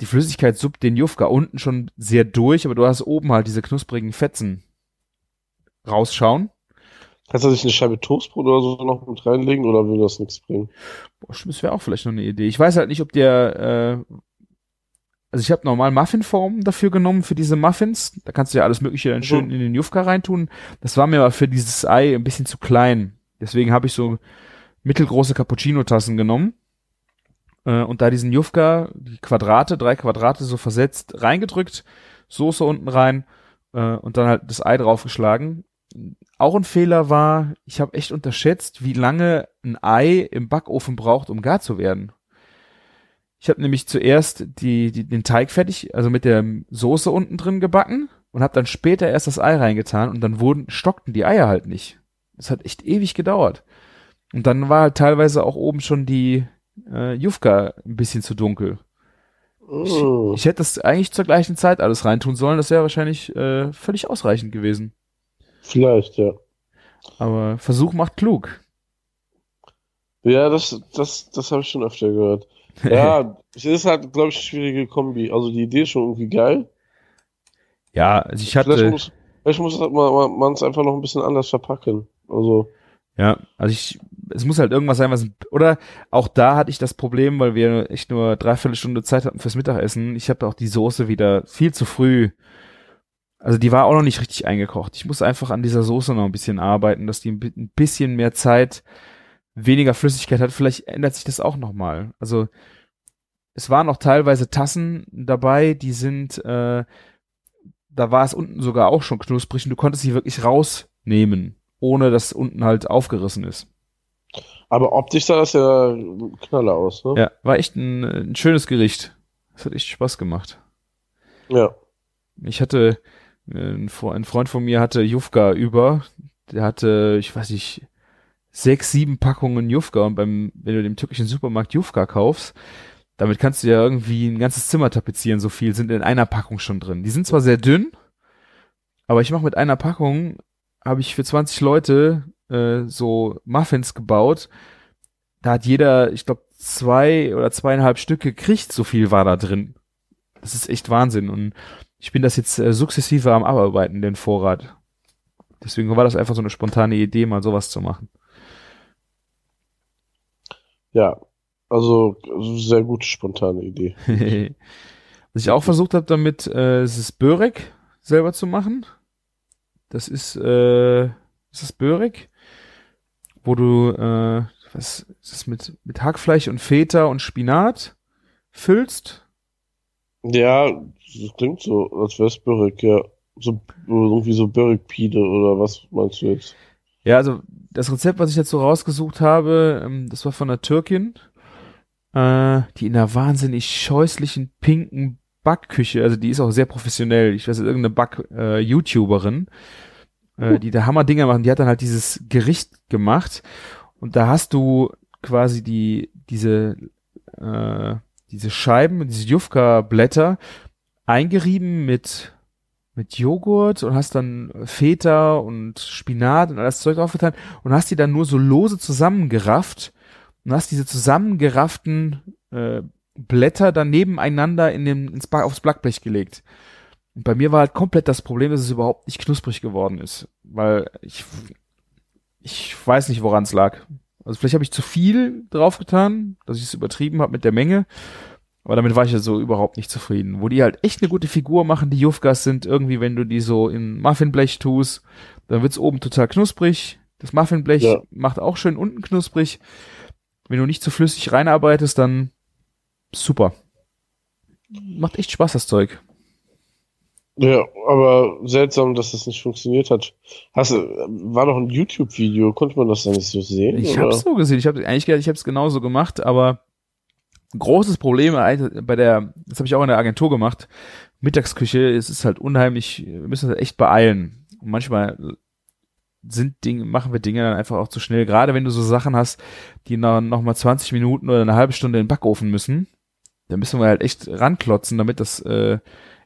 die Flüssigkeit suppt den Jufka unten schon sehr durch, aber du hast oben halt diese knusprigen Fetzen rausschauen. Kannst du sich eine Scheibe Toastbrot oder so noch mit reinlegen oder will das nichts bringen? Boah, das wäre auch vielleicht noch eine Idee. Ich weiß halt nicht, ob der, äh, also ich habe normal Muffinformen dafür genommen für diese Muffins. Da kannst du ja alles Mögliche dann schön in den Jufka reintun. Das war mir aber für dieses Ei ein bisschen zu klein. Deswegen habe ich so mittelgroße Cappuccino-Tassen genommen äh, und da diesen Jufka, die Quadrate, drei Quadrate so versetzt, reingedrückt, Soße unten rein äh, und dann halt das Ei draufgeschlagen. Auch ein Fehler war, ich habe echt unterschätzt, wie lange ein Ei im Backofen braucht, um gar zu werden. Ich habe nämlich zuerst die, die, den Teig fertig, also mit der Soße unten drin gebacken und habe dann später erst das Ei reingetan und dann wurden stockten die Eier halt nicht. Das hat echt ewig gedauert. Und dann war halt teilweise auch oben schon die äh, Jufka ein bisschen zu dunkel. Oh. Ich, ich hätte das eigentlich zur gleichen Zeit alles reintun sollen. Das wäre wahrscheinlich äh, völlig ausreichend gewesen. Vielleicht, ja. Aber Versuch macht klug. Ja, das, das, das habe ich schon öfter gehört. Ja, es ist halt, glaube ich, eine schwierige Kombi. Also die Idee ist schon irgendwie geil. ja, also ich Vielleicht hatte, muss, vielleicht muss man es einfach noch ein bisschen anders verpacken. Also, ja, also ich, es muss halt irgendwas sein, was, oder auch da hatte ich das Problem, weil wir echt nur dreiviertel Stunde Zeit hatten fürs Mittagessen. Ich habe auch die Soße wieder viel zu früh, also die war auch noch nicht richtig eingekocht. Ich muss einfach an dieser Soße noch ein bisschen arbeiten, dass die ein bi- ein bisschen mehr Zeit, weniger Flüssigkeit hat. Vielleicht ändert sich das auch noch mal. Also es waren noch teilweise Tassen dabei, die sind, äh, da war es unten sogar auch schon knusprig und du konntest sie wirklich rausnehmen, ohne dass unten halt aufgerissen ist. Aber optisch sah das ja Knaller aus, ne? Ja, war echt ein, ein schönes Gericht. Das hat echt Spaß gemacht. Ja. Ich hatte, ein Freund von mir hatte Jufka über, der hatte, ich weiß nicht, sechs, sieben Packungen Jufka und beim, wenn du dem türkischen Supermarkt Jufka kaufst, damit kannst du ja irgendwie ein ganzes Zimmer tapezieren, so viel sind in einer Packung schon drin. Die sind zwar sehr dünn, aber ich mache mit einer Packung, habe ich für 20 Leute äh, so Muffins gebaut. Da hat jeder, ich glaube, zwei oder zweieinhalb Stück gekriegt, so viel war da drin. Das ist echt Wahnsinn und ich bin das jetzt äh, sukzessive am Abarbeiten, den Vorrat. Deswegen war das einfach so eine spontane Idee, mal sowas zu machen. Ja. Also, also sehr gute, spontane Idee. Was ich auch versucht habe damit, äh, ist es Börek selber zu machen. Das ist, äh, ist das Börek, wo du, äh, was ist das mit, mit Hackfleisch und Feta und Spinat füllst. Ja, das klingt so, als wär's Börek, ja. So, irgendwie so Börek-Pide oder was meinst du jetzt? Ja, also das Rezept, was ich jetzt so rausgesucht habe, ähm, das war von einer Türkin, äh, die in einer wahnsinnig scheußlichen pinken Backküche, also die ist auch sehr professionell, ich weiß nicht, irgendeine Back-YouTuberin, äh, die da Hammer-Dinger machen, die hat dann halt dieses Gericht gemacht und da hast du quasi die, diese, äh, diese Scheiben, diese Jufka-Blätter eingerieben mit mit Joghurt und hast dann Feta und Spinat und alles Zeug draufgetan und hast die dann nur so lose zusammengerafft und hast diese zusammengerafften äh, Blätter dann nebeneinander in den, ins aufs Backblech gelegt. Und bei mir war halt komplett das Problem, dass es überhaupt nicht knusprig geworden ist, weil ich ich weiß nicht, woran es lag. Also vielleicht habe ich zu viel draufgetan, dass ich es übertrieben habe mit der Menge. Aber damit war ich ja so überhaupt nicht zufrieden. Wo die halt echt eine gute Figur machen, die Jufkas sind irgendwie, wenn du die so in Muffinblech tust, dann wird's oben total knusprig. Das Muffinblech Ja. macht auch schön unten knusprig. Wenn du nicht zu flüssig reinarbeitest, dann super. Macht echt Spaß, das Zeug. Ja, aber seltsam, dass das nicht funktioniert hat. Hast du, war doch ein YouTube-Video, konnte man das dann nicht so sehen? Ich hab's so gesehen. Ich habe eigentlich ich habe es genauso gemacht, aber ein großes Problem bei der, das habe ich auch in der Agentur gemacht, Mittagsküche, es ist halt unheimlich, wir müssen uns halt echt beeilen. Und manchmal sind Dinge, machen wir Dinge dann einfach auch zu schnell. Gerade wenn du so Sachen hast, die noch, noch mal 20 Minuten oder eine halbe Stunde in den Backofen müssen, dann müssen wir halt echt ranklotzen, damit das äh,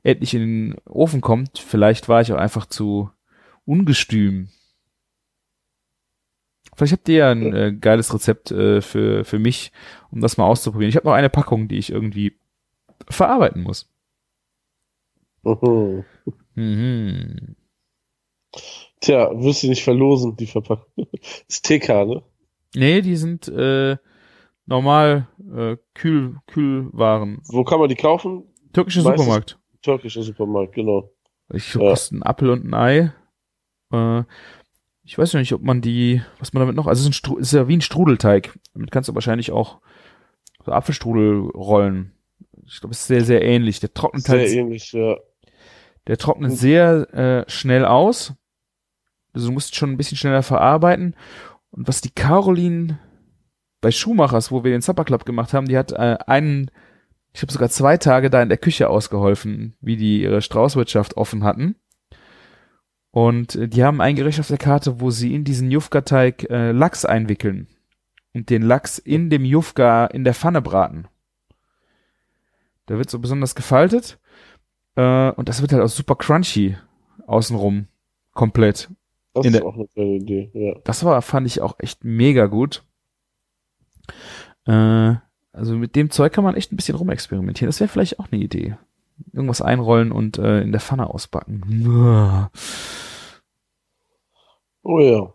endlich in den Ofen kommt. Vielleicht war ich auch einfach zu ungestüm. Vielleicht habt ihr ja ein äh, geiles Rezept äh, für, für mich, um das mal auszuprobieren. Ich habe noch eine Packung, die ich irgendwie verarbeiten muss. Oh. Mhm. Tja, wirst du nicht verlosen, die Verpackung. ist TK, ne? Nee, die sind äh, normal äh, Kühl, Kühlwaren. Wo kann man die kaufen? Türkischer Supermarkt. Türkischer Supermarkt, genau. Ich Ja. kostet ein Apfel und ein Ei. Äh, ich weiß noch nicht, ob man die, was man damit noch, also es ist, ein ist ja wie ein Strudelteig. Damit kannst du wahrscheinlich auch so Apfelstrudel rollen. Ich glaube, es ist sehr, sehr ähnlich. Der trocknet Sehr halt, ähnlich, ja. der trocknet sehr äh, schnell aus. Also du musst schon ein bisschen schneller verarbeiten. Und was die Caroline bei Schumachers, wo wir den Supper Club gemacht haben, die hat äh, einen, ich habe sogar zwei Tage da in der Küche ausgeholfen, wie die ihre Straußwirtschaft offen hatten. Und äh, die haben ein Gericht auf der Karte, wo sie in diesen Jufka-Teig äh, Lachs einwickeln und den Lachs in dem Jufka in der Pfanne braten. Der wird so besonders gefaltet äh, und das wird halt auch super crunchy außenrum komplett. Das In ist der- auch eine geile Idee, ja. Das war, fand ich auch echt mega gut. Äh, also mit dem Zeug kann man echt ein bisschen rumexperimentieren. Das wäre vielleicht auch eine Idee. Irgendwas einrollen und äh, in der Pfanne ausbacken. Oh ja.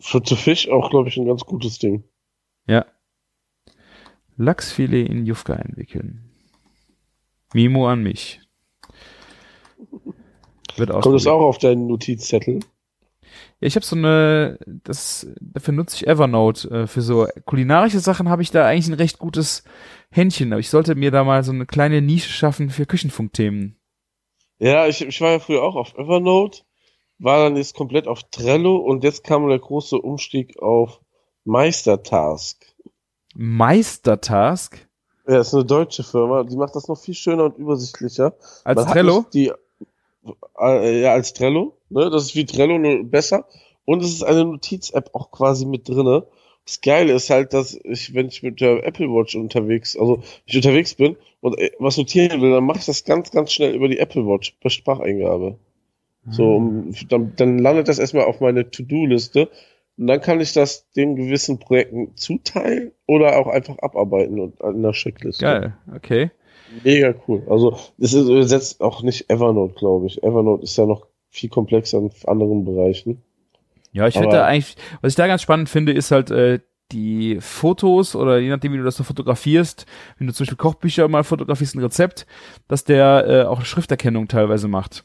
Für zu Fisch auch, glaube ich, ein ganz gutes Ding. Ja. Lachsfilet in Jufka einwickeln. Mimo an mich. Wird Kommt das auch auf deinen Notizzettel? Ja, ich habe so eine, das, dafür nutze ich Evernote. Äh, für so kulinarische Sachen habe ich da eigentlich ein recht gutes Händchen, aber ich sollte mir da mal so eine kleine Nische schaffen für Küchenfunkthemen. Ja, ich, ich war ja früher auch auf Evernote, war dann jetzt komplett auf Trello und jetzt kam der große Umstieg auf Meistertask. Meistertask Ja, ist eine deutsche Firma, die macht das noch viel schöner und übersichtlicher. als Man Trello. Die, äh, ja, als Trello. Ne? Das ist wie Trello, nur besser. Und es ist eine Notiz-App auch quasi mit drinne. Das Geile ist halt, dass ich, wenn ich mit der Apple Watch unterwegs, also ich unterwegs bin und äh, was notieren will, dann mache ich das ganz, ganz schnell über die Apple Watch per Spracheingabe. So, um, dann, dann landet das erstmal auf meine To-Do-Liste und dann kann ich das den gewissen Projekten zuteilen oder auch einfach abarbeiten und in der Checkliste. Geil, okay. Mega cool. Also, es ist übersetzt auch nicht Evernote, glaube ich. Evernote ist ja noch viel komplexer in anderen Bereichen. Ja, ich finde eigentlich, was ich da ganz spannend finde, ist halt äh, die Fotos oder je nachdem, wie du das so fotografierst, wenn du zum Beispiel Kochbücher mal fotografierst, ein Rezept, dass der äh, auch Schrifterkennung teilweise macht.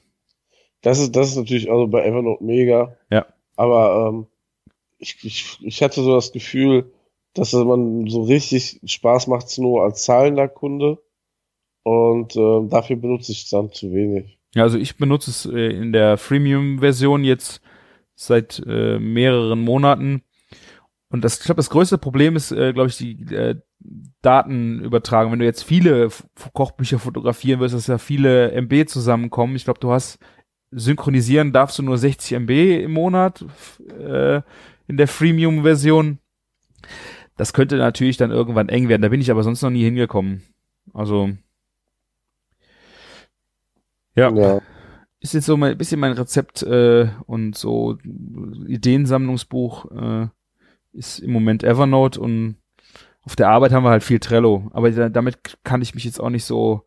Das ist, das ist natürlich also bei Evernote mega. Ja. Aber ähm, ich, ich, ich hatte so das Gefühl, dass man so richtig Spaß macht nur als zahlender Kunde. Und ähm, dafür benutze ich es dann zu wenig. Ja, also ich benutze es äh, in der Freemium-Version jetzt seit äh, mehreren Monaten. Und das, ich glaube, das größte Problem ist, äh, glaube ich, die äh, Datenübertragung. Wenn du jetzt viele F Kochbücher fotografieren wirst, dass ja viele MB zusammenkommen. Ich glaube, du hast synchronisieren darfst du nur 60 MB im Monat äh, in der Freemium-Version. Das könnte natürlich dann irgendwann eng werden. Da bin ich aber sonst noch nie hingekommen. Also ja Ja. ist jetzt so mein bisschen mein Rezept äh, und so Ideensammlungsbuch äh, ist im Moment Evernote und auf der Arbeit haben wir halt viel Trello, aber da, damit kann ich mich jetzt auch nicht so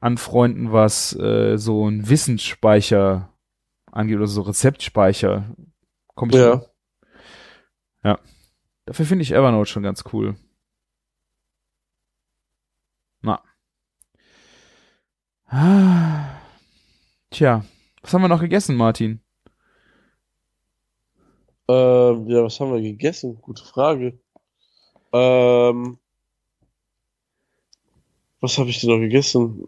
anfreunden, was äh, so ein Wissensspeicher angeht oder so Rezeptspeicher. Komm ich Ja. ja. Dafür finde ich Evernote schon ganz cool. Na. Ah. Tja, was haben wir noch gegessen, Martin? Ähm, ja, was haben wir gegessen? Gute Frage. Ähm, was habe ich denn noch gegessen?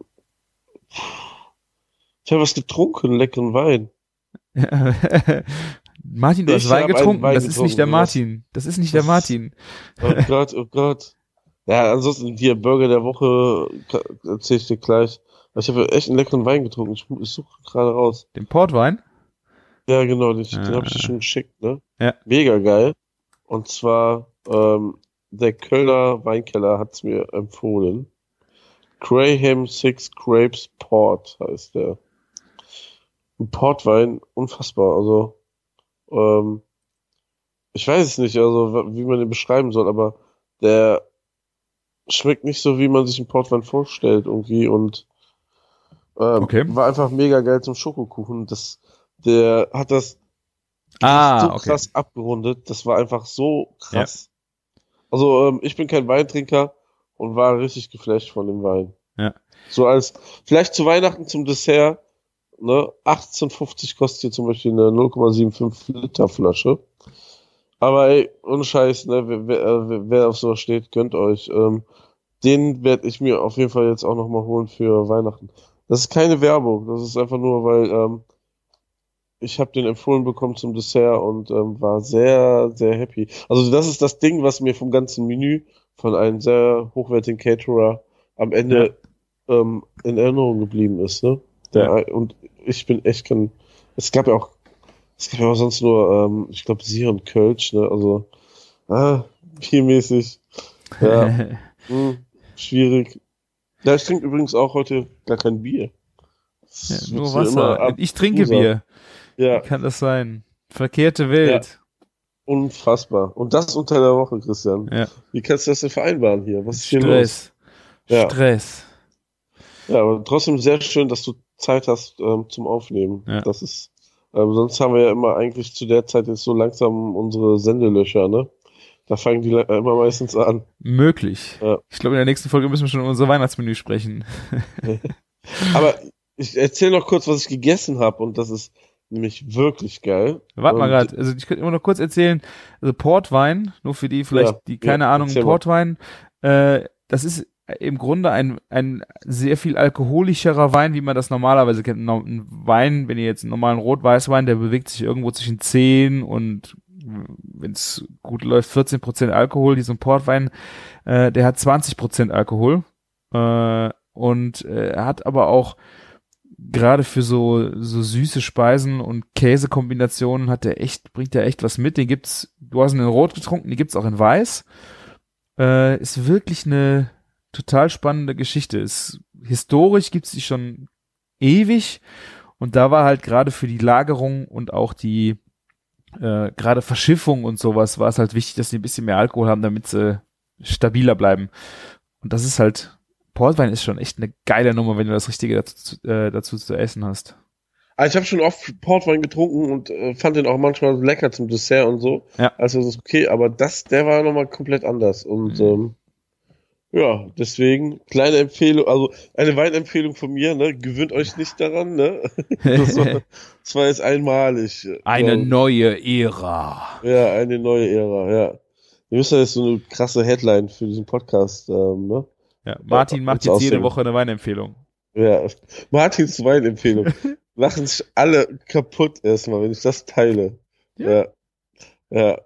Ich habe was getrunken, leckeren Wein. Martin, du Ich hast Wein getrunken. Wein das ist nicht der getrunken? Martin. Das ist nicht der Martin. Oh Gott, oh Gott. Ja, ansonsten hier Burger der Woche erzähl ich dir gleich. Ich habe echt einen leckeren Wein getrunken. Ich, ich suche gerade raus. Den Portwein? Ja, genau, den, den habe ich dir schon geschickt, ne? Ja. Mega geil. Und zwar, ähm, der Kölner Weinkeller hat's mir empfohlen. Graham Six Grapes Port heißt der. Ein Portwein, unfassbar. Also, ähm, ich weiß es nicht, also wie man den beschreiben soll, aber der schmeckt nicht so, wie man sich einen Portwein vorstellt irgendwie und ähm, okay. war einfach mega geil zum Schokokuchen. Das, der hat das ah, so okay. krass abgerundet. Das war einfach so krass. Ja. Also ähm, ich bin kein Weintrinker und war richtig geflasht von dem Wein. Ja. So als vielleicht zu Weihnachten zum Dessert. Ne, 18,50 kostet hier zum Beispiel eine 0,75 Liter Flasche. Aber ey, ohne Scheiß, ne, wer, wer, äh, wer auf sowas steht, gönnt euch. Ähm, den werde ich mir auf jeden Fall jetzt auch nochmal holen für Weihnachten. Das ist keine Werbung, das ist einfach nur, weil ähm, ich habe den empfohlen bekommen zum Dessert und ähm, war sehr, sehr happy. Also das ist das Ding, was mir vom ganzen Menü von einem sehr hochwertigen Caterer am Ende ja. ähm, in Erinnerung geblieben ist. Ne? Der, ja. Und ich bin echt kein. Es gab ja auch es gab ja auch sonst nur, ähm, ich glaube, sie und Kölsch, ne? Also, ah, biermäßig. Ja. hm, schwierig. Ja, ich trinke übrigens auch heute gar kein Bier. Ja, nur Wasser. Ich trinke Usa. Bier. Ja. Wie kann das sein? Verkehrte Welt. Ja. Unfassbar. Und das unter der Woche, Christian. Ja. Wie kannst du das denn vereinbaren hier? Was ist hier Stress. los? Ja. Stress. Ja, aber trotzdem sehr schön, dass du Zeit hast ähm, zum Aufnehmen. Ja. Das ist ähm, sonst haben wir ja immer eigentlich zu der Zeit jetzt so langsam unsere Sendelöcher, ne? Da fangen die immer meistens an. Möglich. Ja. Ich glaube, in der nächsten Folge müssen wir schon über unser Weihnachtsmenü sprechen. Aber ich erzähle noch kurz, was ich gegessen habe und das ist nämlich wirklich geil. Warte mal gerade, also ich könnte immer noch kurz erzählen, also Portwein, nur für die vielleicht, ja, die keine ja, Ahnung, Portwein, äh, das ist im Grunde ein, ein sehr viel alkoholischerer Wein, wie man das normalerweise kennt. Ein Wein, wenn ihr jetzt einen normalen Rot-Weißwein, der bewegt sich irgendwo zwischen 10 und wenn es gut läuft, 14 Prozent Alkohol. Diesen Portwein, äh, der hat 20 Prozent Alkohol. Äh, und äh, hat aber auch gerade für so, so süße Speisen und Käsekombinationen hat der echt, bringt der echt was mit. Den gibt's, du hast ihn in Rot getrunken, die gibt's auch in Weiß. Äh, ist wirklich eine, total spannende Geschichte. Ist, historisch gibt's die schon ewig und da war halt gerade für die Lagerung und auch die äh, gerade Verschiffung und sowas war es halt wichtig, dass sie ein bisschen mehr Alkohol haben, damit sie stabiler bleiben. Und das ist halt, Portwein ist schon echt eine geile Nummer, wenn du das Richtige dazu, äh, dazu zu essen hast. Also ich habe schon oft Portwein getrunken und äh, fand den auch manchmal lecker zum Dessert und so. Ja. Also das ist okay, aber das, der war nochmal komplett anders. Und mhm. ähm, ja, deswegen kleine Empfehlung, also eine Weinempfehlung von mir, ne? Gewöhnt euch nicht daran, ne? Das war, das war jetzt einmalig. Eine ja. neue Ära. Ja, eine neue Ära, ja. Wir müssen jetzt so eine krasse Headline für diesen Podcast, ähm, ne? Ja, Martin ja, macht jetzt aussehen. jede Woche eine Weinempfehlung. Ja, Martins Weinempfehlung. Lachen sich alle kaputt erstmal, wenn ich das teile. Ja. Ja. ja.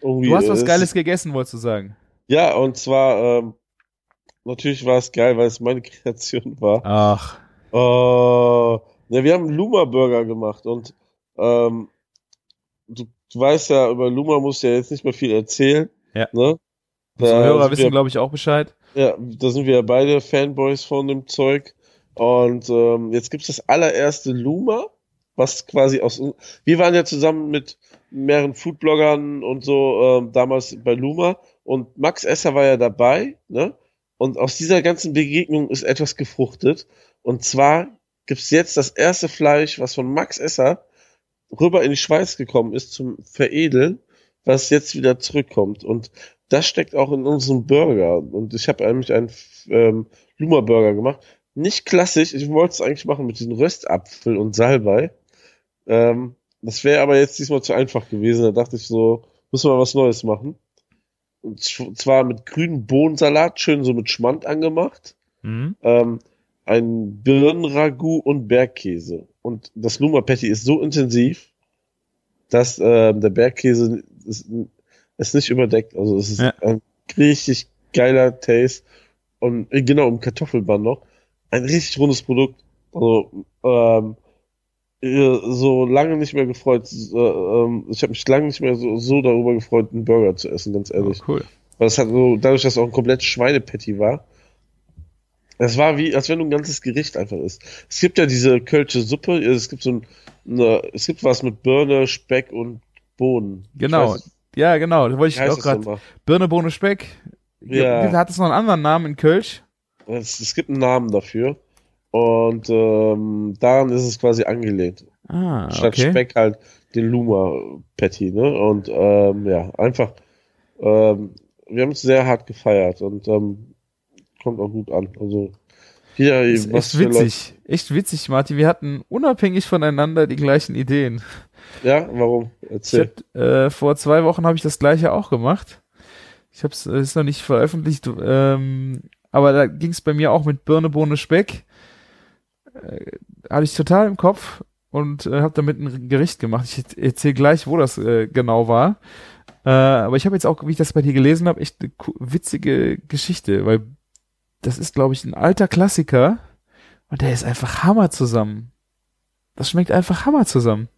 du hast was Geiles gegessen, wolltest du sagen. Ja, und zwar ähm, Natürlich war es geil, weil es meine Kreation war. Ach. Oh, ja, wir haben Luma Burger gemacht und ähm, du, du weißt ja, über Luma musst du ja jetzt nicht mehr viel erzählen. Ja. Ne? Unsere Hörer wissen, glaube ich, auch Bescheid. Ja, da sind wir ja beide Fanboys von dem Zeug. Und ähm, jetzt gibt's das allererste Luma, was quasi aus. Wir waren ja zusammen mit mehreren Foodbloggern und so ähm, damals bei Luma und Max Esser war ja dabei, ne? Und aus dieser ganzen Begegnung ist etwas gefruchtet. Und zwar gibt's jetzt das erste Fleisch, was von Max Esser rüber in die Schweiz gekommen ist zum Veredeln, was jetzt wieder zurückkommt. Und das steckt auch in unserem Burger. Und ich habe eigentlich einen ähm, Luma Burger gemacht. Nicht klassisch, ich wollte es eigentlich machen mit diesem Röstapfel und Salbei. Ähm, das wäre aber jetzt diesmal zu einfach gewesen. Da dachte ich so, muss man was Neues machen. Und zwar mit grünem Bohnensalat, schön so mit Schmand angemacht. Mhm. Ähm, ein Birnenragout und Bergkäse. Und das Luma Patty ist so intensiv, dass äh, der Bergkäse ist, ist nicht überdeckt. Also es ist ja. ein richtig geiler Taste. Und äh, genau, im Kartoffelband noch. Ein richtig rundes Produkt. Also, ähm, äh, so lange nicht mehr gefreut. Äh, ähm, ich habe mich lange nicht mehr so, so darüber gefreut, einen Burger zu essen, ganz ehrlich. Oh, cool. Weil es hat so, dadurch, dass es auch ein komplett Schweinepatty war. Es war wie, als wenn du ein ganzes Gericht einfach isst. Es gibt ja diese Kölsche Suppe, es gibt so ein, eine, es gibt was mit Birne, Speck und Bohnen. Genau. weiß- Ja, genau. Da wollte ich auch das gerade. Birne, Bohne, Speck. Ja. Hat es noch einen anderen Namen in Kölsch? Es, es gibt einen Namen dafür. Und ähm, daran ist es quasi angelehnt. Ah, Statt okay. Speck halt den Luma Patty, ne? Und ähm, ja, einfach, ähm, wir haben es sehr hart gefeiert und ähm, kommt auch gut an. Also hier, Das ist echt für Leute- witzig. Echt witzig, Martin. Wir hatten unabhängig voneinander die gleichen Ideen. Ja, warum? Erzähl. hab, äh, vor zwei Wochen habe ich das gleiche auch gemacht. Ich habe es ist noch nicht veröffentlicht, ähm, aber da ging es bei mir auch mit Birne, Bohne, Speck. Äh, hatte ich total im Kopf und äh, habe damit ein Gericht gemacht. Ich erzähle gleich, wo das äh, genau war. Äh, aber ich habe jetzt auch, wie ich das bei dir gelesen habe, echt eine witzige Geschichte, weil das ist, glaube ich, ein alter Klassiker und der ist einfach Hammer zusammen. Das schmeckt einfach Hammer zusammen.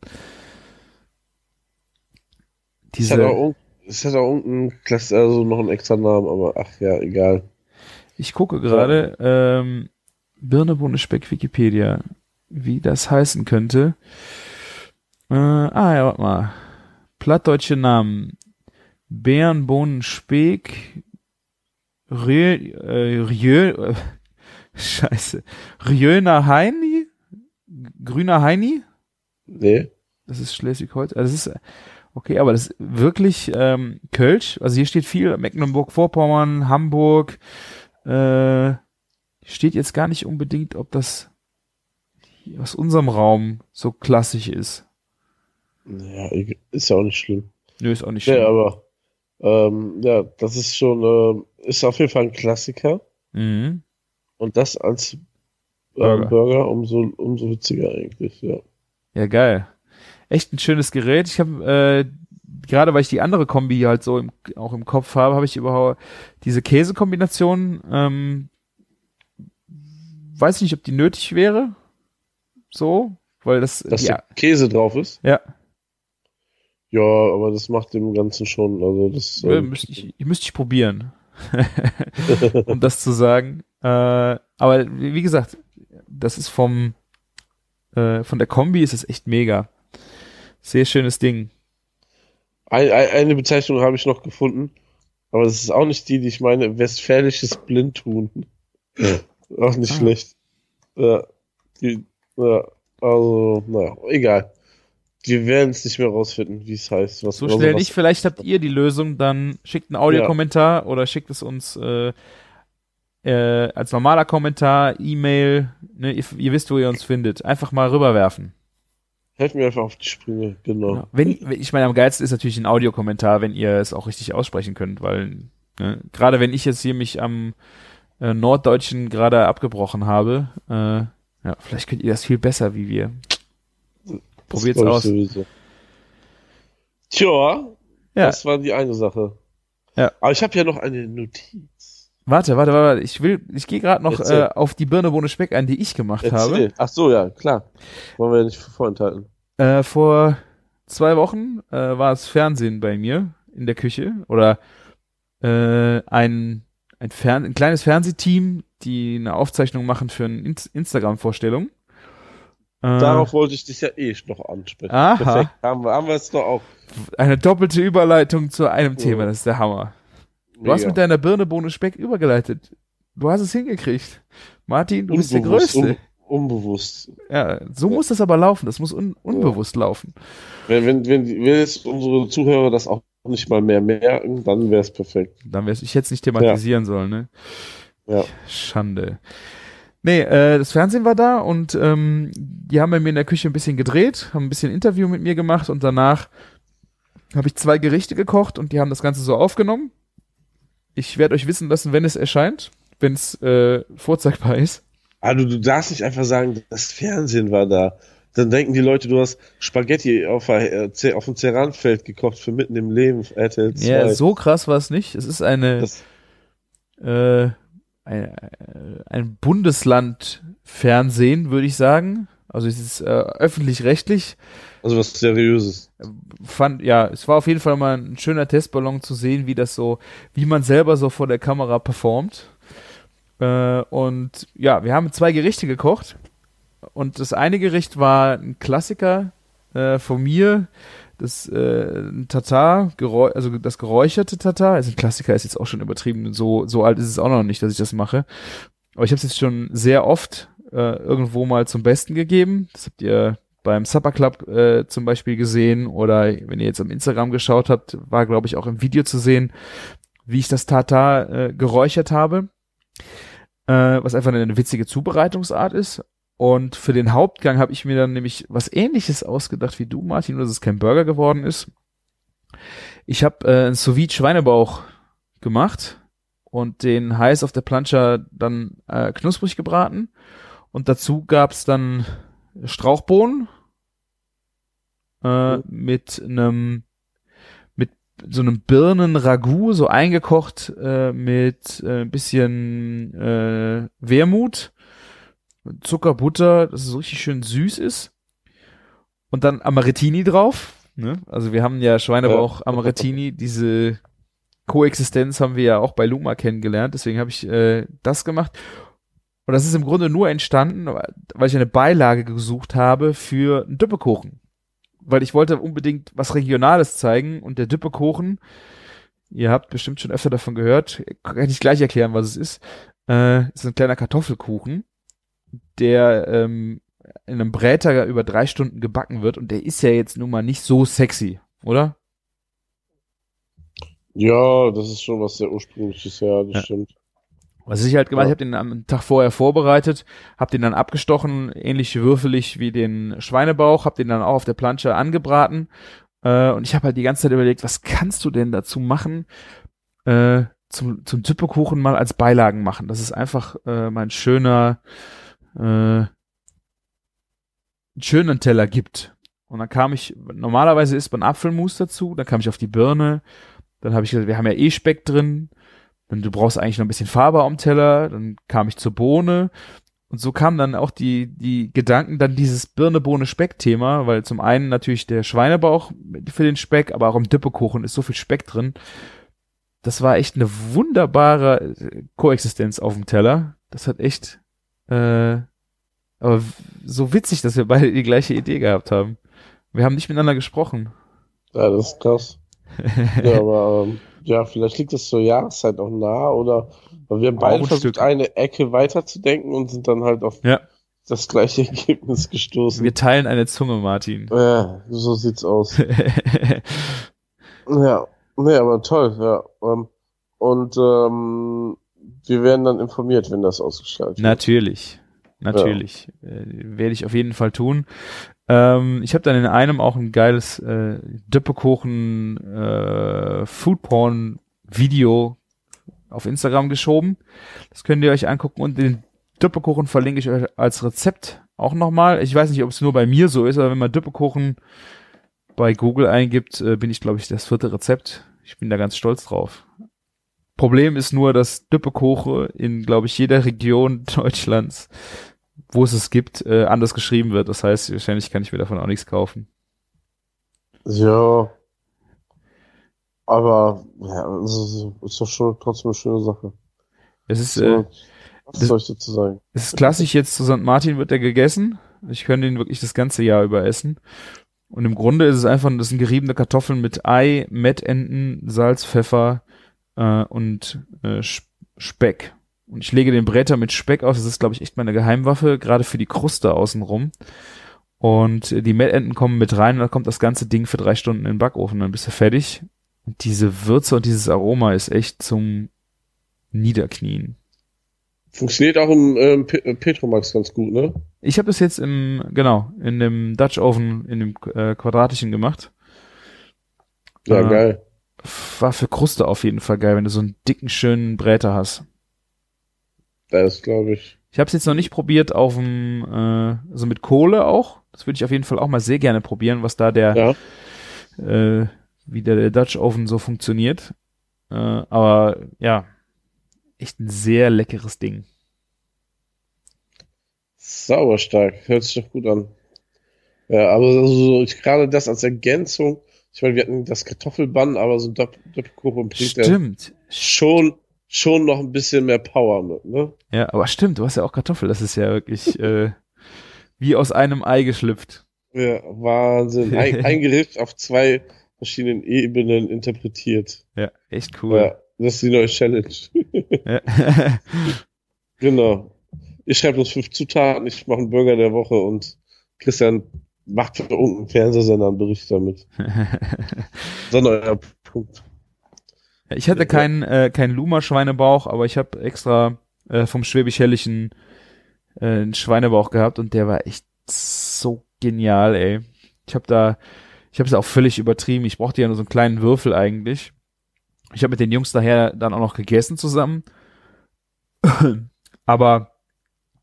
Es Diese, hat auch, es hat auch irgendeinen Klasse, also noch einen extra Namen, aber ach ja, egal. ich gucke gerade, ähm, Birne, Bohne, Speck, Wikipedia, wie das heißen könnte. Äh, ah ja, warte mal. Plattdeutsche Namen. Beeren, Bohnen, Speck, Rieu, äh, Rieu, äh, scheiße. Rieöner Heini? Grüner Heini? Nee. Das ist Schleswig-Holstein. Also das ist okay, aber das ist wirklich ähm, Kölsch. Also hier steht viel Mecklenburg-Vorpommern, Hamburg. Äh, steht jetzt gar nicht unbedingt, ob das aus unserem Raum so klassisch ist. Ja, ist ja auch nicht schlimm. Nö, ist auch nicht Nee, schlimm. aber ähm, ja, das ist schon, ähm, ist auf jeden Fall ein Klassiker. Mhm. Und das als Burger. ähm, Burger umso, umso witziger eigentlich, ja. Ja, geil. Echt ein schönes Gerät. Ich habe äh, gerade, weil ich die andere Kombi halt so im, auch im Kopf habe, habe ich überhaupt diese Käsekombination. Ähm, weiß nicht, ob die nötig wäre. So, weil das, Dass ja, da Käse drauf ist. ja, Ja, aber das macht dem Ganzen schon, also das. äh, ähm, müsste ich, müsste ich probieren, um das zu sagen. Äh, aber wie wie gesagt, das ist vom äh, von der Kombi ist es echt mega. Sehr schönes Ding. Ein, ein, eine Bezeichnung habe ich noch gefunden, aber das ist auch nicht die, die ich meine. Westfälisches Blindhuhn. auch nicht Ah. schlecht. Ja, die, ja, also, naja, egal. Wir werden es nicht mehr rausfinden, wie es heißt. Was, So also schnell was- nicht, vielleicht habt ihr die Lösung, dann schickt einen Audiokommentar oder schickt es uns äh, äh, als normaler Kommentar, E-Mail, ne, ihr, ihr wisst, wo ihr uns findet. Einfach mal rüberwerfen. Helft mir einfach auf die Sprünge, genau. Ja. Wenn, wenn- ich meine, am geilsten ist natürlich ein Audiokommentar, wenn ihr es auch richtig aussprechen könnt, weil ne, gerade wenn ich jetzt hier mich am äh, Norddeutschen gerade abgebrochen habe, äh, ja, vielleicht könnt ihr das viel besser wie wir. Probiert's aus. Sowieso. Tja, Ja. das war die eine Sache. Ja. Aber ich habe ja noch eine Notiz. Warte, warte, warte, ich will, ich gehe gerade noch äh, auf die Birne Bohne Speck ein, die ich gemacht habe. Erzähl. Ach so, ja, klar. Wollen wir ja nicht vorenthalten. Äh, vor zwei Wochen äh, war es Fernsehen bei mir in der Küche oder äh, ein ein, Fern ein kleines Fernsehteam, die eine Aufzeichnung machen für eine In Instagram-Vorstellung. Äh, Darauf wollte ich dich ja eh noch ansprechen. Aha. Perfekt. Haben wir, haben wir es doch auch. eine doppelte Überleitung zu einem Ja. Thema, das ist der Hammer. Du hast Mega. mit deiner Birne Bohne Speck übergeleitet. Du hast es hingekriegt. Martin, du bist der Unbewusst, Größte. un unbewusst. Ja, so muss das aber laufen. Das muss un unbewusst laufen. Wenn, wenn, wenn, wenn jetzt unsere Zuhörer das auch nicht mal mehr merken, dann wäre es perfekt. Dann wär's, ich hätte es nicht thematisieren sollen, ne? Ja. Schande. Nee, äh, das Fernsehen war da und ähm, die haben bei mir in der Küche ein bisschen gedreht, haben ein bisschen Interview mit mir gemacht und danach habe ich zwei Gerichte gekocht und die haben das Ganze so aufgenommen. Ich werde euch wissen lassen, wenn es erscheint, wenn es äh, vorzeigbar ist. Du, du darfst nicht einfach sagen, das Fernsehen war da. Dann denken die Leute, du hast Spaghetti auf, der, äh, auf dem Ceranfeld gekocht für mitten im Leben, RTL 2. Ja, so krass war es nicht. Es ist eine, äh, ein, ein Bundesland-Fernsehen, würde ich sagen. Also es ist äh, öffentlich-rechtlich. Also was Seriöses. Fand, ja, es war auf jeden Fall mal ein schöner Testballon zu sehen, wie das so, wie man selber so vor der Kamera performt. Äh, und ja, wir haben zwei Gerichte gekocht. Und das eine Gericht war ein Klassiker äh, von mir, das äh, Tatar, also das geräucherte Tatar. Also ein Klassiker ist jetzt auch schon übertrieben. So, so alt ist es auch noch nicht, dass ich das mache. Aber ich habe es jetzt schon sehr oft äh, irgendwo mal zum Besten gegeben. Das habt ihr beim Supper Club äh, zum Beispiel gesehen oder wenn ihr jetzt am Instagram geschaut habt, war glaube ich auch im Video zu sehen, wie ich das Tatar äh, geräuchert habe, äh, was einfach eine witzige Zubereitungsart ist. Und für den Hauptgang habe ich mir dann nämlich was ähnliches ausgedacht wie du, Martin, nur dass es kein Burger geworden ist. Ich habe äh, einen sous Schweinebauch gemacht und den heiß auf der Plancha dann äh, knusprig gebraten. Und dazu gab's dann Strauchbohnen äh, mhm. mit einem mit so einem Birnen-Ragout, so eingekocht äh, mit äh, ein bisschen äh, Wermut, Zucker, Butter, dass es so richtig schön süß ist. Und dann Amarettini drauf. Ne? Also wir haben ja Schweinebauch, ja. Amarettini, diese Koexistenz haben wir ja auch bei Luma kennengelernt. Deswegen habe ich äh, das gemacht. Und das ist im Grunde nur entstanden, weil ich eine Beilage gesucht habe für einen Düppekuchen. Weil ich wollte unbedingt was Regionales zeigen und der Düppekuchen, ihr habt bestimmt schon öfter davon gehört, kann ich gleich erklären, was es ist, äh, ist ein kleiner Kartoffelkuchen, der ähm, in einem Bräter über drei Stunden gebacken wird und der ist ja jetzt nun mal nicht so sexy, oder? Ja, das ist schon was sehr ursprüngliches, ja, das ja. stimmt. Was ich halt gemacht, ja. ich habe den am Tag vorher vorbereitet, habe den dann abgestochen, ähnlich würfelig wie den Schweinebauch, habe den dann auch auf der Planche angebraten äh, und ich habe halt die ganze Zeit überlegt, was kannst du denn dazu machen, äh, zum, zum Tippekuchen mal als Beilagen machen. Das ist einfach äh, mein schöner, äh, schönen Teller gibt. Und dann kam ich, normalerweise isst man Apfelmus dazu, dann kam ich auf die Birne, dann habe ich gesagt, wir haben ja eh Speck drin, dann du brauchst eigentlich noch ein bisschen Farbe am Teller, dann kam ich zur Bohne und so kamen dann auch die, die Gedanken, dann dieses Birne-Bohne-Speck-Thema, weil zum einen natürlich der Schweinebauch für den Speck, aber auch im Dippekuchen ist so viel Speck drin. Das war echt eine wunderbare äh, Koexistenz auf dem Teller. Das hat echt, äh, aber so witzig, dass wir beide die gleiche Idee gehabt haben. Wir haben nicht miteinander gesprochen. Ja, das ist krass. ja, aber ähm, ja, vielleicht liegt es zur Jahreszeit auch nah oder weil wir haben beide versucht, Stück. eine Ecke weiterzudenken und sind dann halt auf ja. das gleiche Ergebnis gestoßen. Wir teilen eine Zunge, Martin. Ja, so sieht's aus. ja, nee, aber toll, ja. Ähm, und ähm, wir werden dann informiert, wenn das ausgestrahlt wird. Natürlich. Natürlich. Ja. Äh, werde ich auf jeden Fall tun. Ähm, ich habe dann in einem auch ein geiles äh, Dippekuchen äh, Foodporn Video auf Instagram geschoben. Das könnt ihr euch angucken und den Dippekuchen verlinke ich euch als Rezept auch nochmal. Ich weiß nicht, ob es nur bei mir so ist, aber wenn man Dippekuchen bei Google eingibt, äh, bin ich, glaube ich, das vierte Rezept. Ich bin da ganz stolz drauf. Problem ist nur, dass Dippekuchen in, glaube ich, jeder Region Deutschlands wo es es gibt, äh, anders geschrieben wird. Das heißt, wahrscheinlich kann ich mir davon auch nichts kaufen. Ja. Aber ja, es ist, doch schon trotzdem eine schöne Sache. Es ist, äh, was soll ich dazu sagen? Es ist klassisch jetzt zu St. Martin wird der gegessen. Ich kann den wirklich das ganze Jahr über essen. Und im Grunde ist es einfach, das sind geriebene Kartoffeln mit Ei, Mettenten, Salz, Pfeffer äh, und äh, Speck. Und ich lege den Bretter mit Speck aus. Das ist, glaube ich, echt meine Geheimwaffe, gerade für die Kruste außenrum. Und die Mettenten kommen mit rein und dann kommt das ganze Ding für drei Stunden in den Backofen. Dann bist du fertig. Und diese Würze und dieses Aroma ist echt zum Niederknien. Funktioniert auch im ähm, Petromax ganz gut, ne? Ich habe das jetzt im, genau, in dem Dutch Oven, in dem äh, quadratischen gemacht. Ja, äh, geil. War für Kruste auf jeden Fall geil, wenn du so einen dicken, schönen Bräter hast. Das glaube ich. Ich habe es jetzt noch nicht probiert auf dem, äh, also mit Kohle auch. Das würde ich auf jeden Fall auch mal sehr gerne probieren, was da der, ja. äh, wie der, der Dutch Oven so funktioniert. Äh, aber ja, echt ein sehr leckeres Ding. Sauber stark, hört sich doch gut an. Ja, aber also, ich, gerade das als Ergänzung, ich meine, wir hatten das Kartoffelbann, aber so Doppelkuchen bringt ja Stimmt. schon, schon noch ein bisschen mehr Power mit, ne? Ja, aber stimmt, du hast ja auch Kartoffel. Das ist ja wirklich äh, wie aus einem Ei geschlüpft. Ja, Wahnsinn. Ein, ein Gericht auf zwei verschiedenen Ebenen interpretiert. Ja, echt cool. Ja, das ist die neue Challenge. Ja. genau. Ich schreibe uns fünf Zutaten, ich mache einen Burger der Woche und Christian macht für irgendeinen Fernsehsender einen Bericht damit. Sondern Punkt. Ich hatte keinen äh, keinen Luma-Schweinebauch, aber ich habe extra äh, vom Schwäbisch-Hellischen äh, einen Schweinebauch gehabt und der war echt so genial, ey. Ich habe da, ich habe es auch völlig übertrieben. Ich brauchte ja nur so einen kleinen Würfel eigentlich. Ich habe mit den Jungs daher dann auch noch gegessen zusammen. aber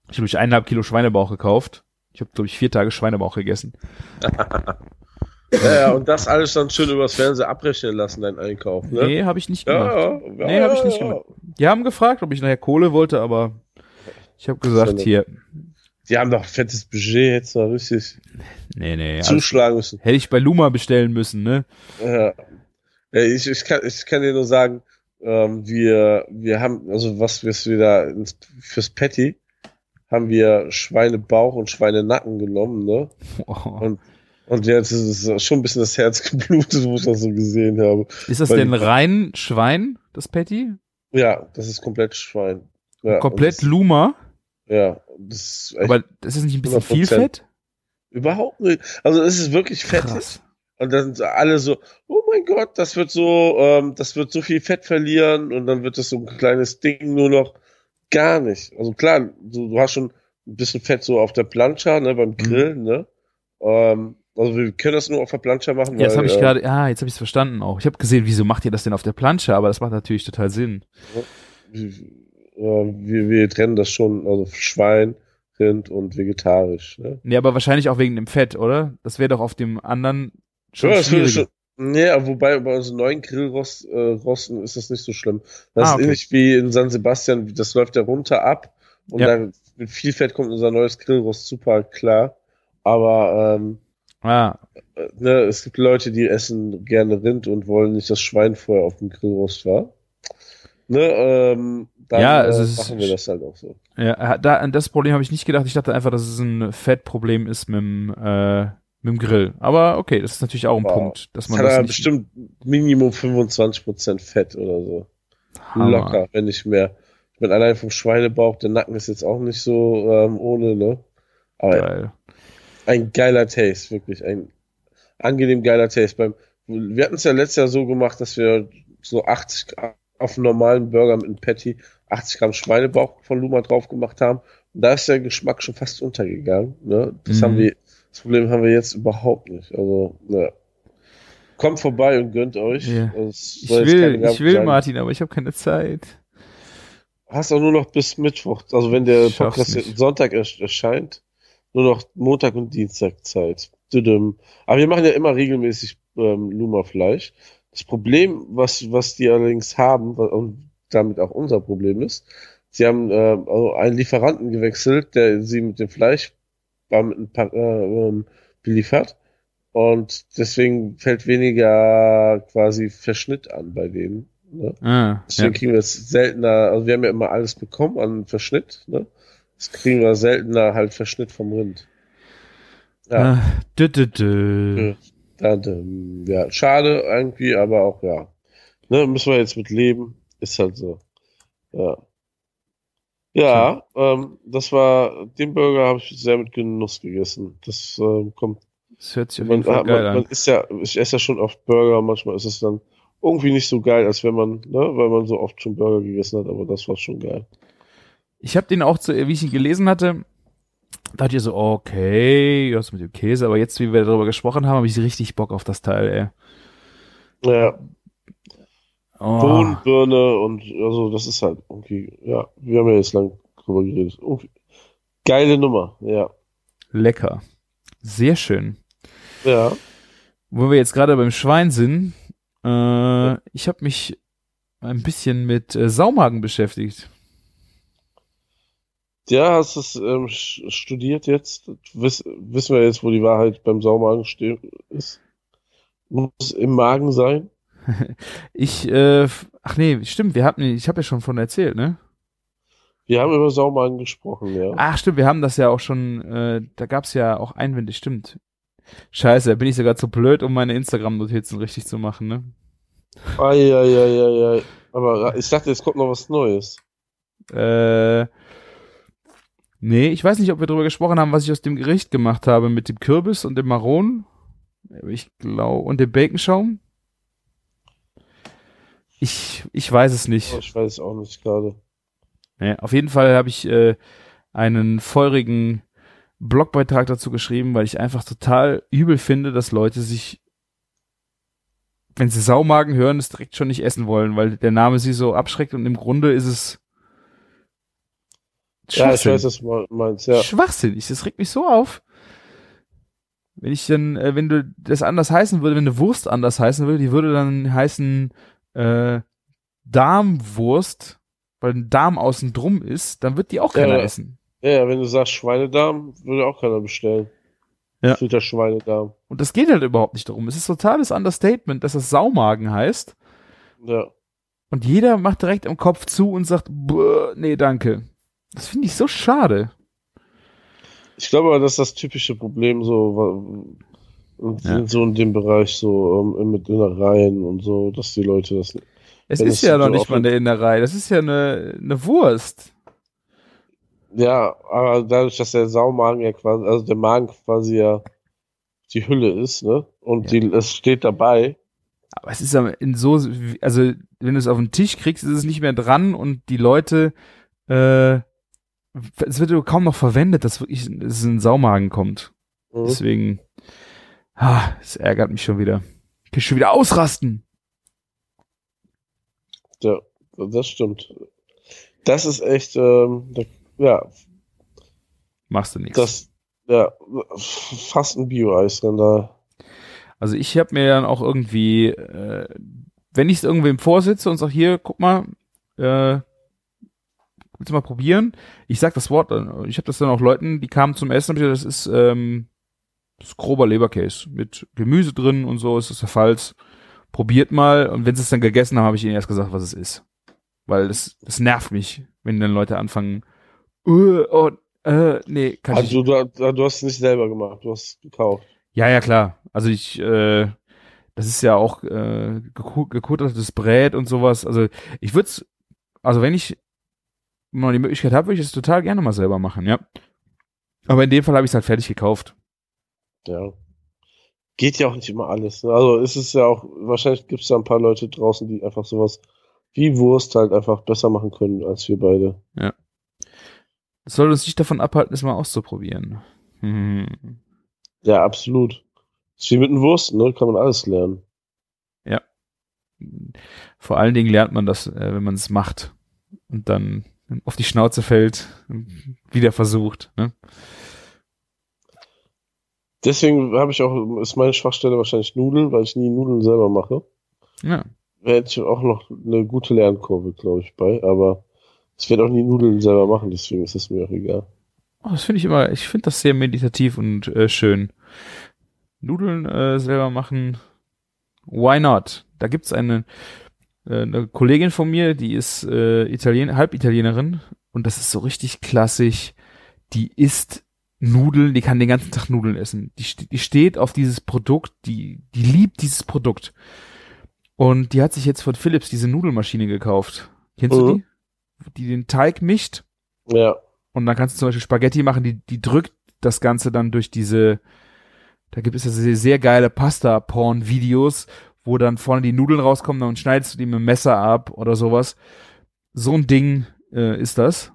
ich habe mich eineinhalb Kilo Schweinebauch gekauft. Ich habe, glaube ich, vier Tage Schweinebauch gegessen. Ja, ja, und das alles dann schön übers Fernsehen abrechnen lassen, dein Einkauf, ne? Nee, habe ich nicht gemacht. ja, ja, Nee, hab ich nicht gemacht. Die haben gefragt, ob ich nachher Kohle wollte, aber ich habe gesagt, hier, Die haben doch ein fettes Budget, du mal richtig nee, nee, zuschlagen müssen. hätte ich bei Luma bestellen müssen, ne? Ja. Ja, ich, ich, kann, ich kann dir nur sagen, ähm, wir, wir haben, also was wir wieder ins, fürs Patty haben wir Schweinebauch und Schweinenacken genommen, ne? Und, und jetzt ist es schon ein bisschen das Herz geblutet, wo ich das so gesehen habe. Ist das Weil denn rein Schwein, das Patty? Ja, das ist komplett Schwein. Ja, Komplett und Luma? das, Ja, das Aber das ist nicht ein bisschen viel 100%. Fett? überhaupt nicht. Also es ist wirklich fettig. Krass. Und dann sind alle so, oh mein Gott, das wird so, ähm, das wird so viel Fett verlieren und dann wird das so ein kleines Ding nur noch gar nicht. Also klar, du, du hast schon ein bisschen Fett so auf der Plancha, ne, Mhm. beim Grillen, ne? Ähm, also wir können das nur auf der Plancha machen, Ja, weil, habe ich äh, gerade, ah, jetzt habe ich es verstanden auch. Ich habe gesehen, wieso macht ihr das denn auf der Planche, aber das macht natürlich total Sinn. wir, wir, wir trennen das schon, also Schwein, Rind und vegetarisch, ne? Nee, aber wahrscheinlich auch wegen dem Fett, oder? Das wäre doch auf dem anderen schon Ja, das würde schon. Nee, aber wobei bei unseren neuen Grillrosten äh, ist das nicht so schlimm. Das Ah, ist okay. ähnlich wie in San Sebastian, das läuft ja runter ab und Ja. dann mit viel Fett kommt unser neues Grillrost super klar. Aber ähm, Ah, äh, ne, es gibt Leute, die essen gerne Rind und wollen nicht das Schwein vorher auf dem Grillrost war. Ne, ähm, dann Ja, also äh, es ist- machen wir das halt auch so. ja, da, an das Problem habe ich nicht gedacht. Ich dachte einfach, dass es ein Fettproblem ist mit dem, äh, mit dem Grill. Aber okay, das ist natürlich auch ein Wow. Punkt, dass Das man hat das aber nicht bestimmt Minimum 25% Fett oder so. Hammer. Locker, wenn nicht mehr. Ich bin allein vom Schweinebauch, der Nacken ist jetzt auch nicht so ähm, ohne, ne? Aber Geil. ein geiler Taste, wirklich. Ein angenehm geiler Taste. Beim, wir hatten es ja letztes Jahr so gemacht, dass wir so 80 Gramm auf einen normalen Burger mit einem Patty 80 Gramm Schweinebauch von Luma drauf gemacht haben. Und da ist der Geschmack schon fast untergegangen. Ne? Das Mhm. haben wir, das Problem haben wir jetzt überhaupt nicht. Also, ne. Kommt vorbei und gönnt euch. Ja. Ich will, ich will, sein. Martin, aber ich habe keine Zeit. Hast auch nur noch bis Mittwoch, also wenn der schaff's Podcast nicht. Sonntag ersch- erscheint, nur noch Montag und Dienstag Zeit. Aber wir machen ja immer regelmäßig ähm, Luma-Fleisch. Das Problem, was, was die allerdings haben, und damit auch unser Problem ist, sie haben äh, also einen Lieferanten gewechselt, der sie mit dem Fleisch war mit ein paar, äh, ähm, beliefert. Und deswegen fällt weniger quasi Verschnitt an bei denen. Ne? Ah, Deswegen ja. kriegen wir es seltener, also wir haben ja immer alles bekommen an Verschnitt, ne? Das kriegen wir seltener halt Verschnitt vom Rind. Ja, Ah, dü, dü, dü. Ähm, ja, schade irgendwie, aber auch ja. Ne, müssen wir jetzt mit leben. Ist halt so. Ja. Ja, ähm, das war, den Burger habe ich sehr mit Genuss gegessen. Das ähm, kommt Das hört sich auf man, jeden Fall man, geil man an. ist ja, ich esse ja schon oft Burger, manchmal ist es dann irgendwie nicht so geil, als wenn man, ne, weil man so oft schon Burger gegessen hat, aber das war schon geil. Ich habe den auch, zu, wie ich ihn gelesen hatte, dachte ich so, okay, was mit dem Käse, aber jetzt, wie wir darüber gesprochen haben, habe ich richtig Bock auf das Teil, ey. Ja, Oh, Bohnen, Birne und also das ist halt irgendwie, ja, wir haben ja jetzt lang drüber geredet. Irgendwie, geile Nummer, ja. lecker. Sehr schön. Ja. Wo wir jetzt gerade beim Schwein sind, äh, ich habe mich ein bisschen mit äh, Saumagen beschäftigt. Ja, hast du es ähm, studiert jetzt? Wiss, wissen wir jetzt, wo die Wahrheit beim Saumagen steht, ist? Muss im Magen sein? ich, äh, ach nee, stimmt, wir hatten, ich habe ja schon von erzählt, ne? Wir haben über Saumagen gesprochen, ja. Ach stimmt, wir haben das ja auch schon, äh, da gab's ja auch Einwände, stimmt. Scheiße, da bin ich sogar zu blöd, um meine Instagram-Notizen richtig zu machen, ne? Eieieiei. Aber ich dachte, es kommt noch was Neues. Äh, nee, ich weiß nicht, ob wir darüber gesprochen haben, was ich aus dem Gericht gemacht habe mit dem Kürbis und dem Maron. Ich glaube, und dem Baconschaum. Ich, ich weiß es nicht. Ich weiß es auch nicht gerade. Nee, auf jeden Fall habe ich äh, einen feurigen Blogbeitrag dazu geschrieben, weil ich einfach total übel finde, dass Leute sich, wenn sie Saumagen hören, es direkt schon nicht essen wollen, weil der Name sie so abschreckt und im Grunde ist es Ja, ich weiß, was du meinst, ja. Schwachsinnig, das regt mich so auf. Wenn ich dann, äh, wenn du das anders heißen würde, wenn eine Wurst anders heißen würde, die würde dann heißen äh, Darmwurst, weil ein Darm außen drum ist, dann wird die auch keiner Ja. essen. Ja, wenn du sagst Schweinedarm, würde auch keiner bestellen. Ja. Filter Schweinedarm. Und das geht halt überhaupt nicht darum. Es ist totales Understatement, dass das Saumagen heißt. Ja. Und jeder macht direkt im Kopf zu und sagt, "Buh, nee, danke. Das finde ich so schade. Ich glaube aber, das ist das typische Problem so und Ja. so in dem Bereich so ähm, mit Innereien und so, dass die Leute das Es ist ja noch so nicht mal eine Innerei. Das ist ja eine, eine Wurst. Ja, aber dadurch, dass der Saumagen ja quasi, also der Magen quasi ja die Hülle ist, ne? Und Ja. die, es steht dabei. Aber es ist aber in so, also wenn du es auf den Tisch kriegst, ist es nicht mehr dran und die Leute, äh, es wird kaum noch verwendet, dass wirklich es in den Saumagen kommt. Mhm. Deswegen, es ärgert mich schon wieder. Ich kann schon wieder ausrasten. Ja, das stimmt. Das ist echt, ähm, ja, Machst du nichts. das, ja, fast ein Bio-Eis dann da. Also ich habe mir dann auch irgendwie, äh, wenn ich es irgendwem vorsitze und sag hier, guck mal, äh, willst du mal probieren? Ich sag das Wort, dann. ich habe das dann auch Leuten, die kamen zum Essen, hab ich gesagt, das ist, ähm, ist grober Leberkäse mit Gemüse drin und so, ist das der Falls. Probiert mal und wenn sie es dann gegessen haben, habe ich ihnen erst gesagt, was es ist. Weil das, das nervt mich, wenn dann Leute anfangen, uh, oh, äh, nee, kann ich Also du, du, hast es nicht selber gemacht, du hast es gekauft. Ja, ja, klar. Also ich, äh, das ist ja auch äh, geku- gekuttertes Brät und sowas. Also ich würde es, also wenn ich mal die Möglichkeit habe, würde ich es total gerne mal selber machen, ja. Aber in dem Fall habe ich es halt fertig gekauft. Ja. Geht ja auch nicht immer alles. Ne? Also ist es ja auch, wahrscheinlich gibt es da ein paar Leute draußen, die einfach sowas wie Wurst halt einfach besser machen können als wir beide. Das soll uns nicht davon abhalten, es mal auszuprobieren. Hm. Ja, absolut. Ist wie mit den Wursten, ne? Kann man alles lernen. Vor allen Dingen lernt man das, äh, wenn man es macht und dann auf die Schnauze fällt, wieder versucht. Ne? Deswegen habe ich auch, ist meine Schwachstelle wahrscheinlich Nudeln, weil ich nie Nudeln selber mache. Ja. Hätte ich auch noch eine gute Lernkurve, glaube ich, bei, aber ich werde auch nie Nudeln selber machen, deswegen ist es mir auch egal. Oh, das finde ich immer, ich finde das sehr meditativ und äh, schön. Nudeln äh, selber machen, why not? Da gibt's eine, äh, eine Kollegin von mir, die ist äh, Italien, Halbitalienerin und das ist so richtig klassisch. Die isst Nudeln, die kann den ganzen Tag Nudeln essen. Die, die steht auf dieses Produkt, die, die liebt dieses Produkt. Und die hat sich jetzt von Philips diese Nudelmaschine gekauft. Kennst du Mhm. die? Die den Teig mischt Ja, und dann kannst du zum Beispiel Spaghetti machen, die, die drückt das Ganze dann durch diese, da gibt es ja sehr, sehr geile Pasta-Porn-Videos, wo dann vorne die Nudeln rauskommen, dann schneidest du die mit dem Messer ab oder sowas. So ein Ding äh, ist das.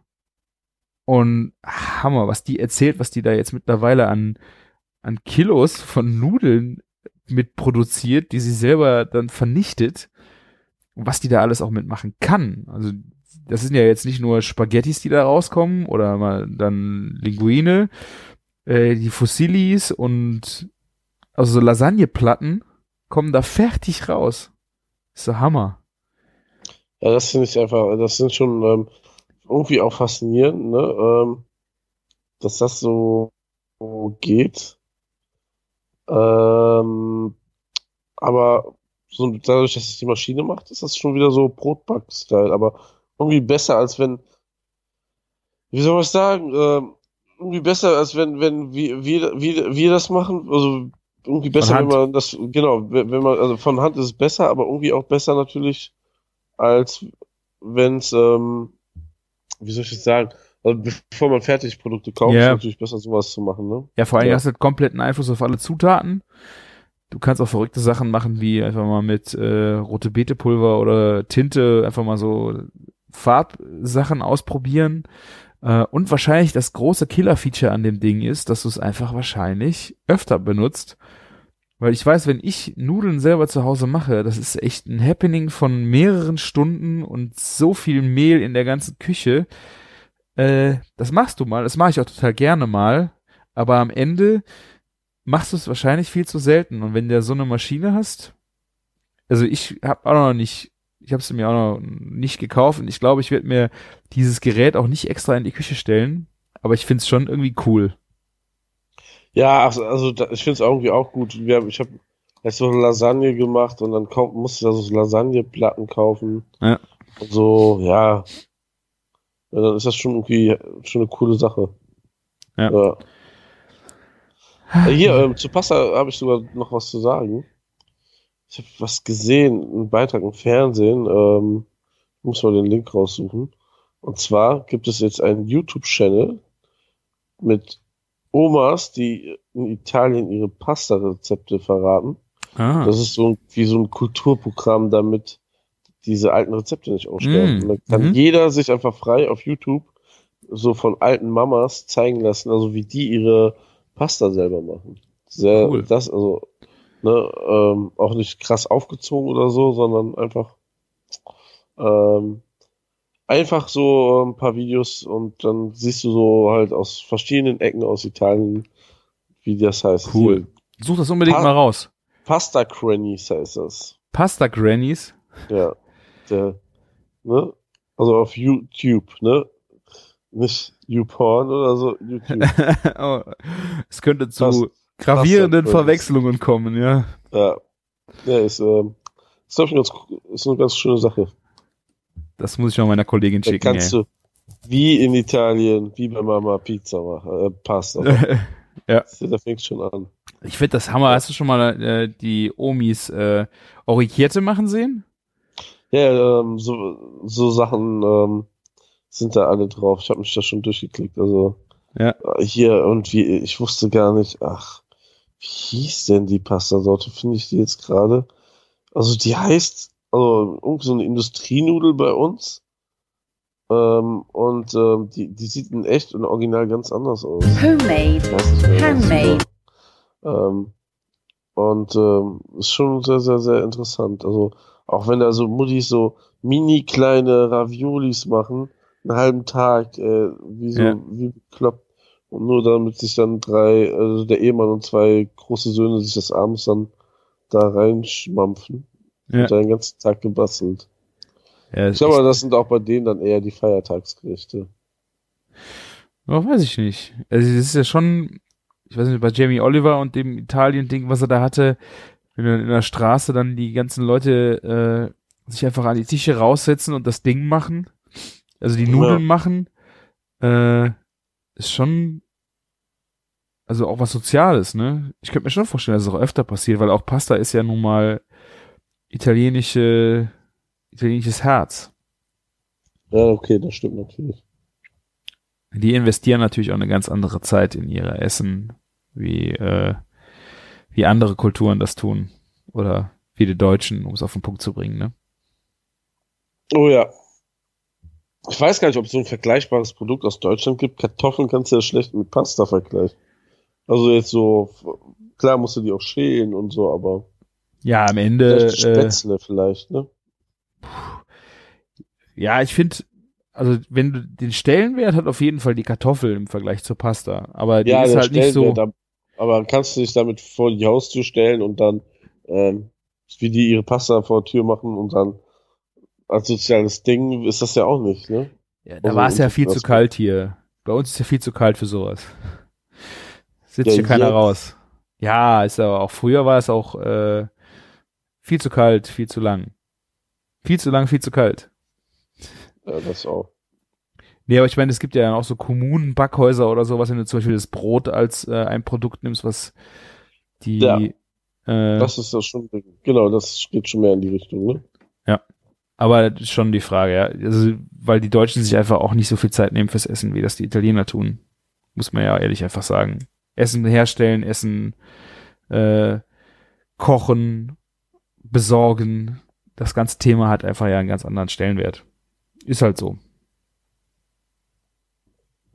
Und Hammer, was die erzählt, was die da jetzt mittlerweile an, an Kilos von Nudeln mit produziert, die sie selber dann vernichtet. Und was die da alles auch mitmachen kann. Also das sind ja jetzt nicht nur Spaghettis, die da rauskommen oder mal dann Linguine, äh, die Fossilis und also so Lasagneplatten kommen da fertig raus. Ist so Hammer. Ja, das finde ich einfach, das sind schon ähm, irgendwie auch faszinierend, ne? Ähm, dass das so geht. Ähm, aber so dadurch, dass es die Maschine macht, ist das schon wieder so Brotback-Style. Aber irgendwie besser, als wenn, wie soll man sagen, ähm, irgendwie besser, als wenn, wenn wir, wir, wir, wir das machen. Also irgendwie besser, wenn man das, genau, wenn man, also von Hand ist es besser, aber irgendwie auch besser natürlich, als wenn es, ähm, wie soll ich das sagen, also bevor man Fertigprodukte kauft, yeah. ist natürlich besser, sowas zu machen, ne? Ja, vor allem ja. hast du kompletten Einfluss auf alle Zutaten. Du kannst auch verrückte Sachen machen, wie einfach mal mit äh, rote Beetepulver oder Tinte einfach mal so Farbsachen ausprobieren. Äh, und wahrscheinlich das große Killer-Feature an dem Ding ist, dass du es einfach wahrscheinlich öfter benutzt. Weil ich weiß, wenn ich Nudeln selber zu Hause mache, das ist echt ein Happening von mehreren Stunden und so viel Mehl in der ganzen Küche äh, das machst du mal, das mache ich auch total gerne mal, aber am Ende machst du es wahrscheinlich viel zu selten. Und wenn du so eine Maschine hast, also ich habe auch noch nicht, ich habe es mir auch noch nicht gekauft und ich glaube, ich werde mir dieses Gerät auch nicht extra in die Küche stellen, aber ich finde es schon irgendwie cool. Ja, also, also ich finde es irgendwie auch gut. Wir ich habe erst so eine Lasagne gemacht und dann musste ich da so Lasagneplatten kaufen. Ja. Und so, ja, ja, dann ist das schon irgendwie schon eine coole Sache. Ja. ja. Hier, ähm, zu Pasta habe ich sogar noch was zu sagen. Ich habe was gesehen, einen Beitrag im Fernsehen. Ähm, muss mal den Link raussuchen. Und zwar gibt es jetzt einen YouTube-Channel mit Omas, die in Italien ihre Pasta-Rezepte verraten. Ah. Das ist so wie so ein Kulturprogramm, damit diese alten Rezepte nicht aussterben. Mm. Dann kann mhm. jeder sich einfach frei auf YouTube so von alten Mamas zeigen lassen, also wie die ihre Pasta selber machen. Sehr, cool. das, also, ne, ähm, auch nicht krass aufgezogen oder so, sondern einfach, ähm, einfach so ein paar Videos und dann siehst du so halt aus verschiedenen Ecken aus Italien, wie das heißt. Cool. Hier. Such das unbedingt pa mal raus. Pasta Grannies heißt das. Pasta Grannies? Ja der, ne? Also auf YouTube, ne? Nicht YouPorn oder so, YouTube. oh, es könnte zu das, gravierenden Verwechslungen kommen, ja. Ja. Ja, ist, ähm, ist, ich, ganz, ist eine ganz schöne Sache. Das muss ich auch meiner Kollegin schicken. Da kannst ey. du wie in Italien, wie bei Mama Pizza machen, äh, Pasta. ja. Da fängt schon an. Ich finde das Hammer. Hast du schon mal äh, die Omis äh, Orikierte machen sehen? Ja, ähm, so, so Sachen ähm, sind da alle drauf. Ich habe mich da schon durchgeklickt. Also ja. Äh, hier und wie, ich wusste gar nicht, ach, wie hieß denn die Pasta-Sorte? Finde ich die jetzt gerade? Also die heißt, also irgendwie so eine Industrienudel bei uns. Ähm, und ähm, die, die sieht in echt und original ganz anders aus. Homemade. Handmade. Ähm, und ähm, ist schon sehr, sehr, sehr interessant. Also auch wenn da so Muttis so mini kleine Raviolis machen, einen halben Tag, äh, wie so, ja. wie bekloppt. Und nur damit sich dann drei, also der Ehemann und zwei große Söhne sich das abends dann da reinschmampfen. Ja. Und dann den ganzen Tag gebastelt. Ja, ich glaube, das sind auch bei denen dann eher die Feiertagsgerichte. Oh, weiß ich nicht. Also, das ist ja schon, ich weiß nicht, bei Jamie Oliver und dem Italien-Ding, was er da hatte, wenn du in der Straße dann die ganzen Leute äh, sich einfach an die Tische raussetzen und das Ding machen, also die Nudeln ja. machen, äh, ist schon, also auch was Soziales, ne? Ich könnte mir schon vorstellen, dass es auch öfter passiert, weil auch Pasta ist ja nun mal italienische, italienisches Herz. Ja, okay, das stimmt natürlich. Die investieren natürlich auch eine ganz andere Zeit in ihre Essen, wie äh, wie andere Kulturen das tun. Oder wie die Deutschen, um es auf den Punkt zu bringen, ne? Oh ja. Ich weiß gar nicht, ob es so ein vergleichbares Produkt aus Deutschland gibt. Kartoffeln kannst du ja schlecht mit Pasta vergleichen. Also jetzt so, klar musst du die auch schälen und so, aber. Ja, am Ende. Vielleicht Spätzle äh, vielleicht, ne? Ja, ich finde, also wenn du den Stellenwert hat auf jeden Fall die Kartoffel im Vergleich zur Pasta. Aber die ja, ist halt nicht so. Aber kannst du dich damit vor die Haustür stellen und dann, ähm, wie die ihre Pasta vor der Tür machen und dann als soziales Ding ist das ja auch nicht, ne? Ja, da Also war es ja viel zu kalt hier. Bei uns ist ja viel zu kalt für sowas. Sitzt Ja, hier keiner jetzt- raus. Ja, ist aber auch früher war es auch äh, viel zu kalt, viel zu lang. Viel zu lang, viel zu kalt. Ja, das auch. Nee, aber ich meine, es gibt ja auch so Kommunenbackhäuser oder sowas, wenn du zum Beispiel das Brot als äh, ein Produkt nimmst, was die Ja. äh, Das ist das schon, genau, das geht schon mehr in die Richtung, ne? Aber das ist schon die Frage, ja. Also, weil die Deutschen sich einfach auch nicht so viel Zeit nehmen fürs Essen, wie das die Italiener tun. Muss man ja ehrlich einfach sagen. Essen herstellen, Essen äh, kochen, besorgen. Das ganze Thema hat einfach ja einen ganz anderen Stellenwert. Ist halt so.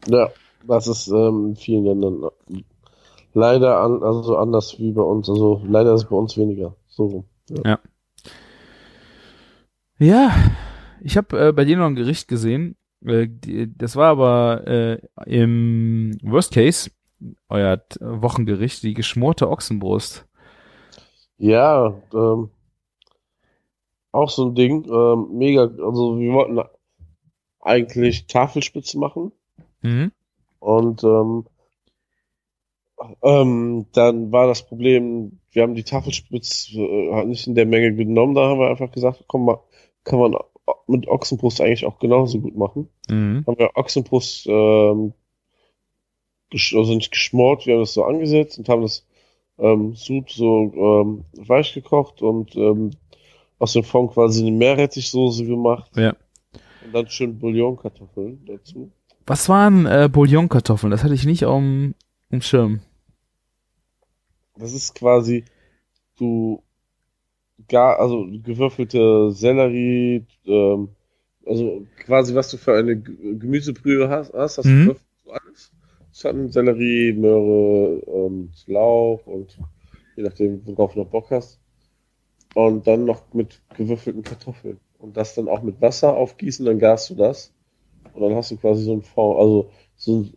Ja, das ist ähm, in vielen Ländern leider an, also anders wie bei uns. Also leider ist es bei uns weniger. So rum. Ja. Ja, ich habe äh, bei dir noch ein Gericht gesehen. Äh, die, das war aber äh, im Worst Case euer Wochengericht, die geschmorte Ochsenbrust. Ja, ähm, auch so ein Ding. Ähm, mega, also wir wollten eigentlich Tafelspitze machen Mhm. und ähm, ähm, dann war das Problem, wir haben die Tafelspitze äh, halt nicht in der Menge genommen, da haben wir einfach gesagt, komm mal, kann man mit Ochsenbrust eigentlich auch genauso gut machen. Mhm. haben wir Ochsenbrust ähm, also nicht geschmort, wir haben das so angesetzt und haben das ähm, Sud so ähm, weich gekocht und ähm, aus dem Fond quasi eine Meerrettichsoße gemacht. Ja. Und dann schön Bouillonkartoffeln dazu. Was waren äh, Bouillonkartoffeln? Das hatte ich nicht auf dem Schirm. Das ist quasi du gar, also gewürfelte Sellerie, ähm, also quasi was du für eine Gemüsebrühe hast, hast, hast Mhm. du gewürfelt so alles. Es hat einen Sellerie, Möhre und Lauch und je nachdem, worauf du noch Bock hast. Und dann noch mit gewürfelten Kartoffeln. Und das dann auch mit Wasser aufgießen, dann garst du das. Und dann hast du quasi so ein Fond, also so ein,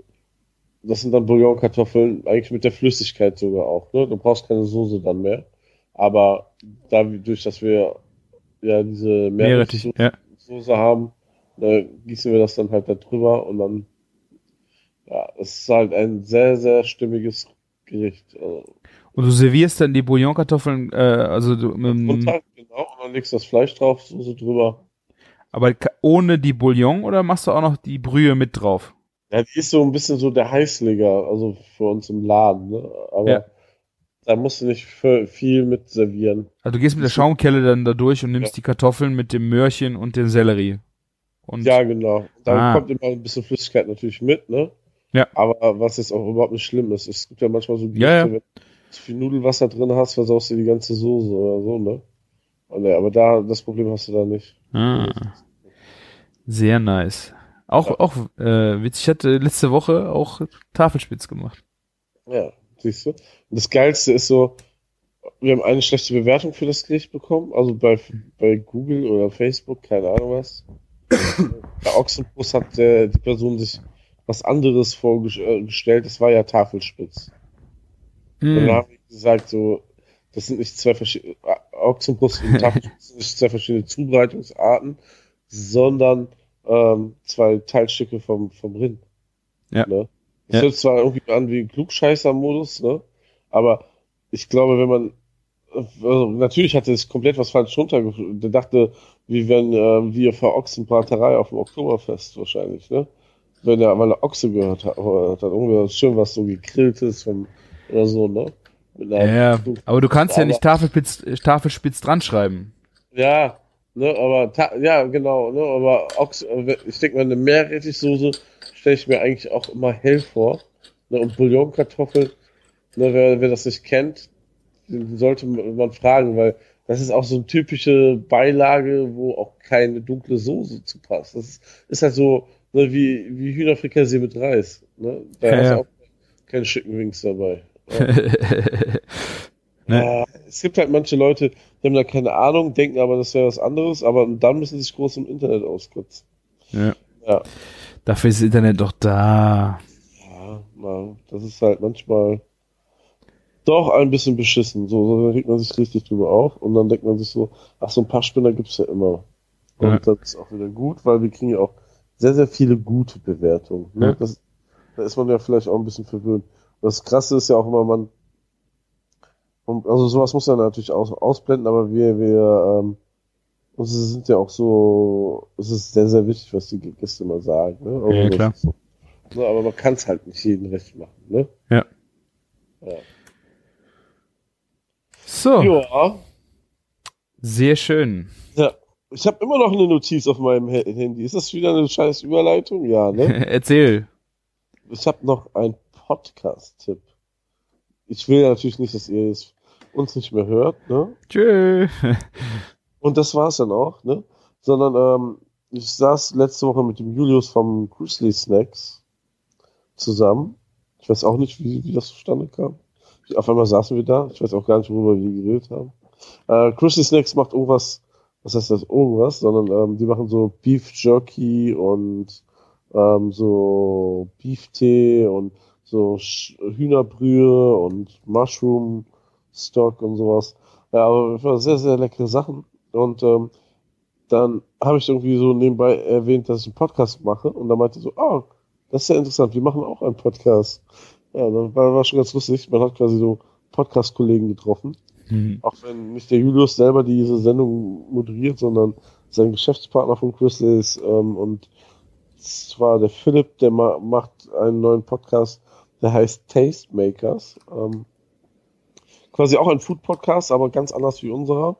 das sind dann Bouillonkartoffeln, eigentlich mit der Flüssigkeit sogar auch, ne? Du brauchst keine Soße dann mehr. Aber dadurch, dass wir ja diese Meerrettich. Meerrettich Ja. Haben, da gießen wir das dann halt da drüber und dann, ja, es ist halt ein sehr, sehr stimmiges Gericht. Also, Und du servierst dann die Bouillonkartoffeln, äh, also du, mit, dem- runter, genau, und dann legst du das Fleisch drauf, Soße drüber. aber ohne die Bouillon oder machst du auch noch die Brühe mit drauf? Ja, die ist so ein bisschen so der Heißleger, also für uns im Laden, ne? Aber Ja. da musst du nicht viel mit servieren. Also du gehst mit der Schaumkelle dann da durch und nimmst die Kartoffeln mit dem Möhrchen und den Sellerie. Und Ja, genau. Da Ah. kommt immer ein bisschen Flüssigkeit natürlich mit, ne? Ja. Aber was jetzt auch überhaupt nicht schlimm ist, es gibt ja manchmal so Gerichte, Ja, ja. wenn zu viel Nudelwasser drin hast, versaust du die ganze Soße oder so, ne? Und, ja, aber da, das Problem hast du da nicht. ah, sehr nice. Auch, Ja. auch äh, witzig, ich hatte letzte Woche auch Tafelspitz gemacht. Ja, siehst du? Und das Geilste ist so, wir haben eine schlechte Bewertung für das Gericht bekommen, also bei, bei Google oder Facebook, keine Ahnung was. Bei Ochsenbrust hat der, die Person sich was anderes vorgestellt, das war ja Tafelspitz. Und dann Hm. haben wir gesagt, so, das sind nicht zwei verschiedene, Ochsenbrust und Tafelspitz sind nicht zwei verschiedene Zubereitungsarten, sondern ähm, zwei Teilstücke vom, vom Rind. Ja. Ne? Das Ja. hört zwar irgendwie an wie Klugscheißer-Modus, ne? Aber ich glaube, wenn man, also natürlich hatte es komplett was falsch runtergeführt. Der dachte, wie wenn äh, wir vor Ochsenbraterei auf dem Oktoberfest wahrscheinlich, ne? Wenn er, weil er Ochse gehört hat, hat dann irgendwie schön was so gegrilltes vom, oder so, ne? Ja, aber du kannst ja Aber- nicht Tafelspitz, Tafelspitz dran schreiben. Ja, ne, aber ta ja, genau, ne, aber Ochs, ich denke mal, eine Meerrettichsoße stelle ich mir eigentlich auch immer hell vor. Ne, und Bouillonkartoffeln, ne, wer, wer das nicht kennt, den sollte man fragen, weil das ist auch so eine typische Beilage, wo auch keine dunkle Soße zu passt. Das ist, ist halt so ne, wie, wie Hühnerfrikassee mit Reis. Ne? Da Ja, ist ja. auch keine Chicken Wings dabei. Ne? Ja, es gibt halt manche Leute, die haben da keine Ahnung, denken aber, das wäre was anderes, aber dann müssen sie sich groß im Internet auskotzen. ja. Ja, Dafür ist das Internet doch da. ja, na, das ist halt manchmal doch ein bisschen beschissen. So, so da regt man sich richtig drüber auf und dann denkt man sich so, ach, so ein paar Spinner gibt's ja immer. Und Ja. das ist auch wieder gut, weil wir kriegen ja auch sehr, sehr viele gute Bewertungen. Ne? Ja. Das, da ist man ja vielleicht auch ein bisschen verwöhnt. Das Krasse ist ja auch immer, man, also sowas muss man natürlich aus, ausblenden, aber wir, wir, ähm, uns sind ja auch so, es ist sehr, sehr wichtig, was die Gäste mal sagen. Ne? Also Ja, klar. So. Ne, aber man kann es halt nicht jedem recht machen. Ne? Ja. Ja. So, ja. sehr schön. Ja. Ich habe immer noch eine Notiz auf meinem Ha- Handy. Ist das wieder eine scheiß Überleitung? Ja, ne? Erzähl. Ich habe noch einen Podcast-Tipp. Ich will ja natürlich nicht, dass ihr es uns nicht mehr hört, ne? Tschö. Und das war's dann auch, ne? Sondern ähm, ich saß letzte Woche mit dem Julius vom Grizzly Snacks zusammen. Ich weiß auch nicht, wie, wie das zustande kam. Auf einmal saßen wir da. Ich weiß auch gar nicht, worüber wir geredet haben. Äh, Grizzly Snacks macht irgendwas, was heißt das irgendwas, sondern ähm, die machen so Beef Jerky und ähm, so Beef Tee und so Hühnerbrühe und Mushroom Stock und sowas. Ja, aber sehr, sehr leckere Sachen. Und ähm, dann habe ich irgendwie so nebenbei erwähnt, dass ich einen Podcast mache. Und dann meinte so, ah, das ist ja interessant, wir machen auch einen Podcast. Ja, dann war, war schon ganz lustig. Man hat quasi so Podcast-Kollegen getroffen. Hm. Auch wenn nicht der Julius selber diese Sendung moderiert, sondern sein Geschäftspartner von Grizzly ist. Ähm, und zwar der Philipp, der ma macht einen neuen Podcast, der heißt Tastemakers. Ähm, quasi auch ein Food-Podcast, aber ganz anders wie unserer.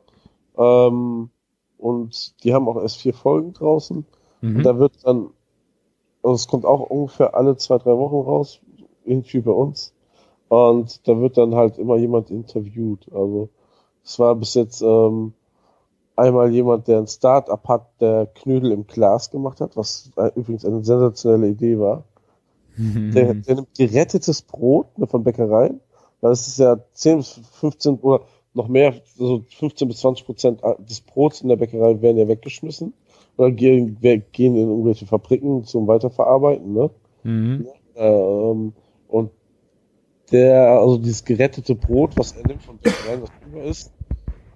Ähm, und die haben auch erst vier Folgen draußen. Und Mhm. da wird dann, also es kommt auch ungefähr alle zwei, drei Wochen raus, irgendwie bei uns. Und da wird dann halt immer jemand interviewt. Also es war bis jetzt ähm, einmal jemand, der ein Start-up hat, der Knödel im Glas gemacht hat, was übrigens eine sensationelle Idee war. Der, der nimmt gerettetes Brot ne, von Bäckereien. Das ist ja 10 bis 15 oder noch mehr, also 15 bis 20 Prozent des Brots in der Bäckerei werden ja weggeschmissen oder gehen, gehen in irgendwelche Fabriken zum Weiterverarbeiten. Ne? Mhm. Ähm, und der, also dieses gerettete Brot, was er nimmt von Bäckereien, was über ist,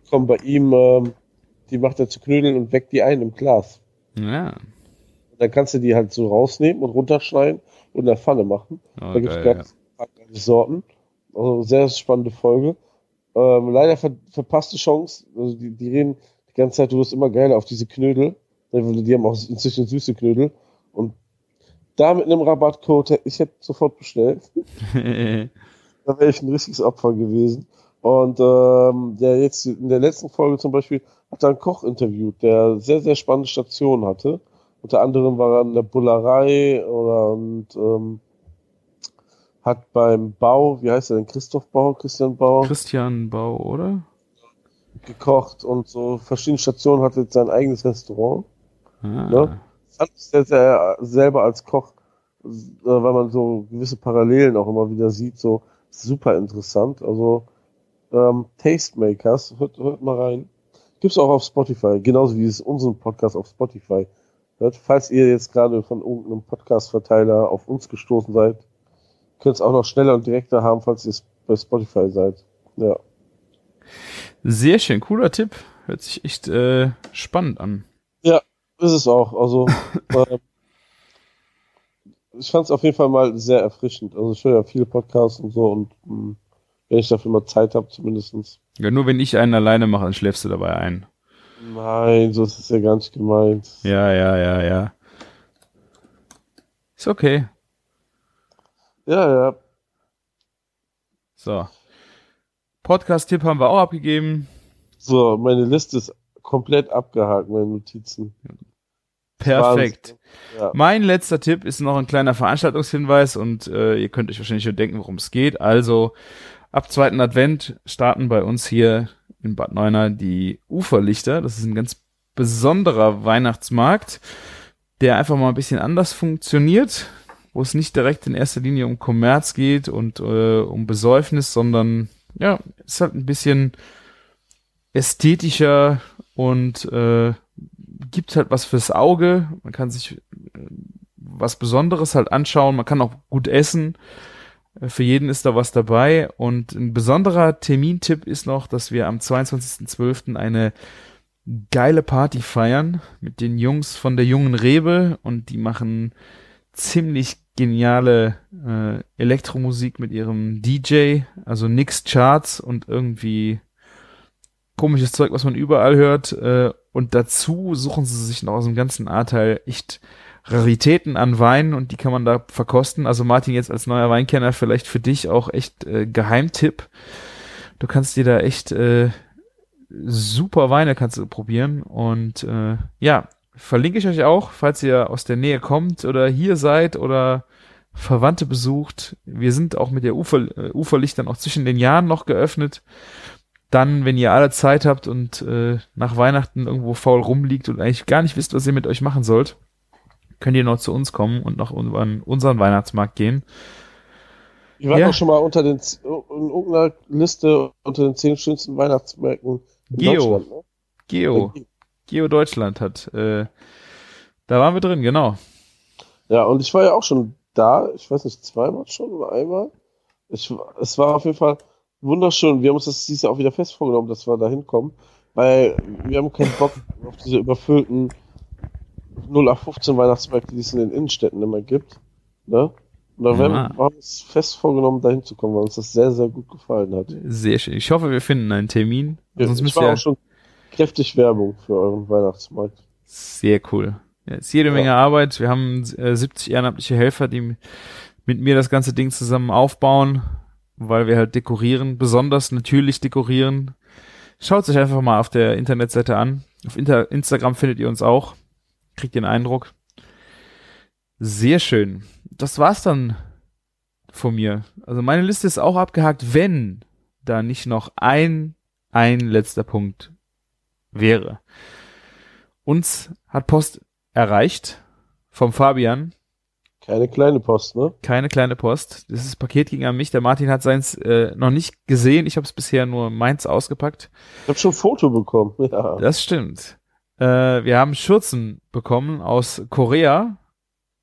kommt bei ihm, ähm, die macht er zu Knödeln und weckt die ein im Glas. Ja. Und dann kannst du die halt so rausnehmen und runterschneiden und in der Pfanne machen. Oh, Da gibt es ganz viele Sorten. Also sehr spannende Folge. Ähm, leider ver verpasste Chance. Also die, die reden die ganze Zeit, du wirst immer geiler auf diese Knödel. Die haben auch inzwischen süße Knödel. Und da mit einem Rabattcode, ich hätte sofort bestellt. ja. Da wäre ich ein richtiges Opfer gewesen. Und ähm, der jetzt in der letzten Folge zum Beispiel hat er einen Koch interviewt, der sehr, sehr spannende Stationen hatte. Unter anderem war er in der Bullerei oder und ähm, hat beim Bau, wie heißt er denn, Christoph Bau, Christian Bau, Christian Bau, oder? gekocht und so verschiedene Stationen, hat jetzt sein eigenes Restaurant. Ah. Ne? fand ich sehr, selber als Koch, äh, weil man so gewisse Parallelen auch immer wieder sieht, so super interessant. Also ähm, Tastemakers, hört, hört mal rein. Gibt's auch auf Spotify, genauso wie es unseren Podcast auf Spotify hört. Falls ihr jetzt gerade von irgendeinem Podcast-Verteiler auf uns gestoßen seid, könnt ihr auch noch schneller und direkter haben, falls ihr bei Spotify seid. Ja. Sehr schön, cooler Tipp. Hört sich echt äh, spannend an. Ist es auch. Also ähm, ich fand es auf jeden Fall mal sehr erfrischend. Also ich höre ja viele Podcasts und so und mh, wenn ich dafür mal Zeit habe, zumindestens. Ja, nur wenn ich einen alleine mache, dann schläfst du dabei ein. Nein, so ist es ja gar nicht gemeint. Ja, ja, ja, ja. Ist okay. Ja, ja. So. Podcast-Tipp haben wir auch abgegeben. So, meine Liste ist komplett abgehakt, meine Notizen. Perfekt. Ja. Mein letzter Tipp ist noch ein kleiner Veranstaltungshinweis und äh, ihr könnt euch wahrscheinlich schon denken, worum es geht. Also ab zweiten Advent starten bei uns hier in Bad Neuenahr die Uferlichter. Das ist ein ganz besonderer Weihnachtsmarkt, der einfach mal ein bisschen anders funktioniert, wo es nicht direkt in erster Linie um Kommerz geht und äh, um Besäufnis, sondern ja, ist halt ein bisschen ästhetischer und äh, gibt halt was fürs Auge. Man kann sich äh, was Besonderes halt anschauen. Man kann auch gut essen. Für jeden ist da was dabei. Und ein besonderer Termintipp ist noch, dass wir am 22.12. eine geile Party feiern mit den Jungs von der jungen Rebe und die machen ziemlich geniale äh, Elektromusik mit ihrem DJ, also nix Charts und irgendwie komisches Zeug, was man überall hört. Äh, und dazu suchen sie sich noch aus dem ganzen Ahrteil echt Raritäten an Wein und die kann man da verkosten. Also Martin jetzt als neuer Weinkenner vielleicht für dich auch echt äh, Geheimtipp. Du kannst dir da echt äh, super Weine kannst du probieren und äh, ja, verlinke ich euch auch, falls ihr aus der Nähe kommt oder hier seid oder Verwandte besucht. Wir sind auch mit der Ufer, äh, Uferlichtern auch zwischen den Jahren noch geöffnet. Dann, wenn ihr alle Zeit habt und äh, nach Weihnachten irgendwo faul rumliegt und eigentlich gar nicht wisst, was ihr mit euch machen sollt, könnt ihr noch zu uns kommen und nach unseren, unseren Weihnachtsmarkt gehen. Ich war Ja. auch schon mal unter den in irgendeiner Liste unter den zehn schönsten Weihnachtsmärkten in Geo. Deutschland. Ne? Geo, Geo Deutschland hat, äh, da waren wir drin, genau. Ja, und ich war ja auch schon da, ich weiß nicht, zweimal schon oder einmal. Ich, es war auf jeden Fall wunderschön. Wir haben uns das dieses Jahr auch wieder fest vorgenommen, dass wir da hinkommen, weil wir haben keinen Bock auf diese überfüllten 0815 Weihnachtsmärkte, die es in den Innenstädten immer gibt. Ne? Und werden, Ja. wir haben uns fest vorgenommen, da hinzukommen, weil uns das sehr, sehr gut gefallen hat. Sehr schön. Ich hoffe, wir finden einen Termin. Sonst ich war ihr auch schon kräftig Werbung für euren Weihnachtsmarkt. Sehr cool. Ja, ist jede Ja. Menge Arbeit. Wir haben äh, 70 ehrenamtliche Helfer, die mit mir das ganze Ding zusammen aufbauen, weil wir halt dekorieren, besonders natürlich dekorieren. Schaut sich einfach mal auf der Internetseite an. Auf Inter Instagram findet ihr uns auch. Kriegt den Eindruck. Sehr schön. Das war's dann von mir. Also meine Liste ist auch abgehakt, wenn da nicht noch ein, ein letzter Punkt wäre. Uns hat Post erreicht vom Fabian. Keine kleine Post, ne? Keine kleine Post. Dieses Paket ging an mich. Der Martin hat seins äh, noch nicht gesehen. Ich habe es bisher nur meins ausgepackt. Ich habe schon ein Foto bekommen. Ja. Das stimmt. Äh, wir haben Schürzen bekommen aus Korea,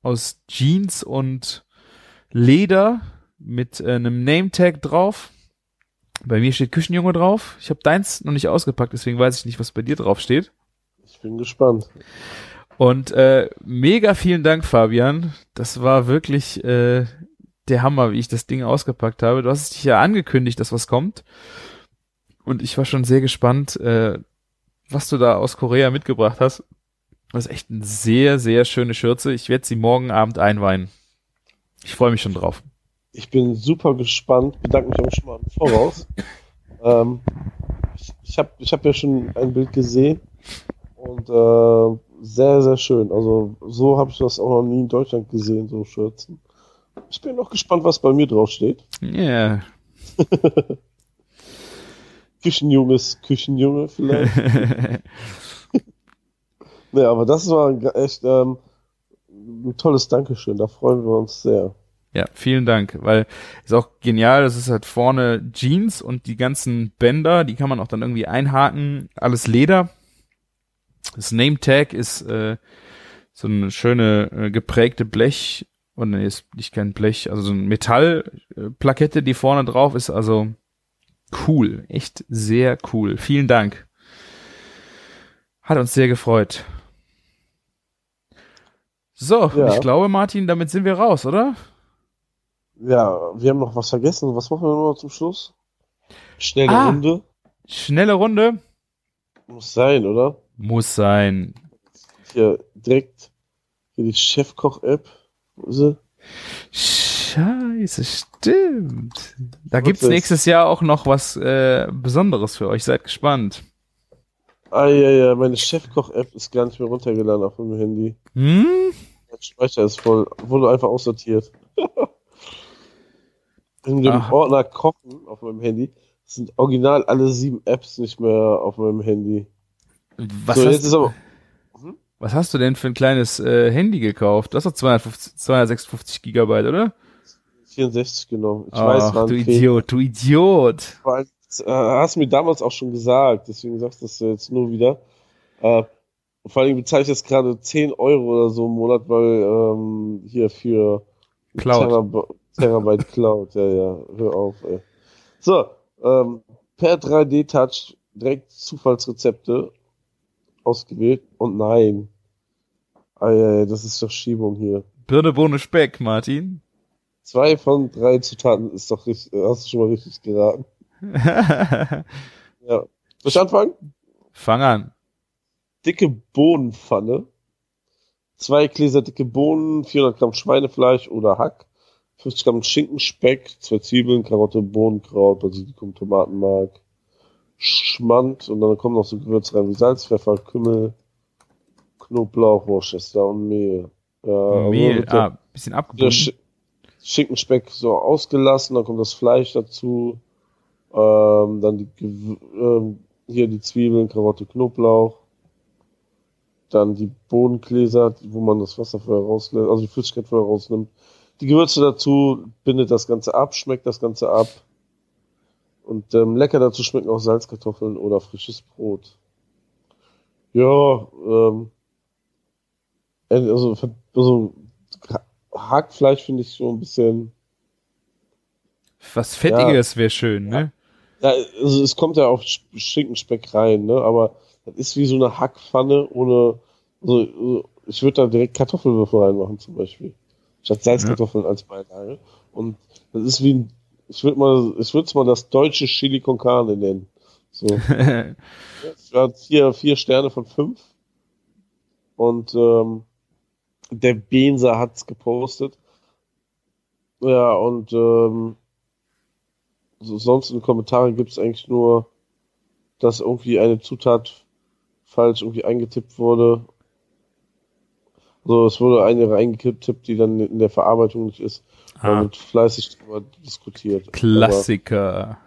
aus Jeans und Leder mit äh, einem Name-Tag drauf. Bei mir steht Küchenjunge drauf. Ich habe deins noch nicht ausgepackt, deswegen weiß ich nicht, was bei dir drauf steht. Ich bin gespannt. Und äh, mega vielen Dank, Fabian. Das war wirklich äh, der Hammer, wie ich das Ding ausgepackt habe. Du hast dich ja angekündigt, dass was kommt. Und ich war schon sehr gespannt, äh, was du da aus Korea mitgebracht hast. Das ist echt eine sehr, sehr schöne Schürze. Ich werde sie morgen Abend einweihen. Ich freue mich schon drauf. Ich bin super gespannt. Bedanke mich auch schon mal im Voraus. ähm, ich ich habe ich hab ja schon ein Bild gesehen und äh, sehr, sehr schön. Also so habe ich das auch noch nie in Deutschland gesehen, so Schürzen. Ich bin noch gespannt, was bei mir drauf steht. Ja. Küchenjunges Küchenjunge vielleicht. nee, aber das war echt ähm, ein tolles Dankeschön. Da freuen wir uns sehr. Ja, vielen Dank, weil ist auch genial, das ist halt vorne Jeans und die ganzen Bänder, die kann man auch dann irgendwie einhaken, alles Leder. Das Name Tag ist äh, so eine schöne äh, geprägte Blech und nee, ist nicht kein Blech, also so eine Metallplakette, die vorne drauf ist, also cool, echt sehr cool. Vielen Dank. Hat uns sehr gefreut. So, Ja. ich glaube, Martin, damit sind wir raus, oder? Ja, wir haben noch was vergessen. Was machen wir noch zum Schluss? Schnelle Ah. Runde. Schnelle Runde. Muss sein, oder? Muss sein. Hier direkt hier die Chefkoch-App. Wo ist sie? Scheiße, stimmt. Da gibt's ist? nächstes Jahr auch noch was äh, Besonderes für euch. Seid gespannt. Ah, ja, ja, meine Chefkoch-App ist gar nicht mehr runtergeladen auf meinem Handy. Hm? Der Speicher ist voll. Wurde einfach aussortiert. In dem Ach. Ordner Kochen auf meinem Handy sind original alle sieben Apps nicht mehr auf meinem Handy. Was, so, hast, aber. was hast du denn für ein kleines äh, Handy gekauft? Doch 250, 256 Gigabyte, oder? 64 genommen. Ich weiß, Ach, war ein du Fehler. Idiot, du Idiot. Das, äh, hast mir damals auch schon gesagt, deswegen sagst du das jetzt nur wieder. Äh, vor allem bezahle ich jetzt gerade 10 Euro oder so im Monat, weil ähm, hier für Cloud. Terab Terabyte Cloud, ja, ja, hör auf, ey. So, ähm, per 3D-Touch direkt Zufallsrezepte ausgewählt und nein. Eieiei, das ist doch Schiebung hier. Birne, Bohne, Speck, Martin. Zwei von drei Zutaten ist doch richtig, hast du schon mal richtig geraten. Ja. Soll ich anfangen? Fang an. Dicke Bohnenpfanne. Zwei Gläser dicke Bohnen, 400 Gramm Schweinefleisch oder Hack, 50 Gramm Schinkenspeck, zwei Zwiebeln, Karotte, Bohnenkraut, Basilikum, Tomatenmark, Schmand und dann kommen noch so Gewürze rein wie Salz, Pfeffer, Kümmel, Knoblauch, Worcester und Mehl. Ja, also Mehl, der- ah, bisschen abgebunden. Sch Schinkenspeck so ausgelassen, dann kommt das Fleisch dazu, ähm, dann die, ähm, hier die Zwiebeln, Karotte, Knoblauch, dann die Bohnengläser, wo man das Wasser vorher rauslässt, also die Flüssigkeit vorher rausnimmt. Die Gewürze dazu, bindet das Ganze ab, schmeckt das Ganze ab. Und ähm, lecker dazu schmecken auch Salzkartoffeln oder frisches Brot. Ja, ähm, also, also Hackfleisch finde ich so ein bisschen. Was Fettiges wäre schön, ne? Ja, also es kommt ja auf Sch- Schinkenspeck rein, ne? Aber das ist wie so eine Hackpfanne ohne. Also, ich würde da direkt Kartoffelwürfel reinmachen zum Beispiel. Statt Salzkartoffeln als Beilage. Und das ist wie ein. Ich würde mal, ich würde es mal das deutsche Chili con Carne nennen. So. Hat vier, vier Sterne von fünf. Und ähm, der Benzer hat's gepostet. Ja, und ähm, so, sonst in den Kommentaren gibt's eigentlich nur, dass irgendwie eine Zutat falsch irgendwie eingetippt wurde. So, es wurde eine reingetippt, die dann in der Verarbeitung nicht ist. Ah, wird fleißig drüber diskutiert. Klassiker. Aber,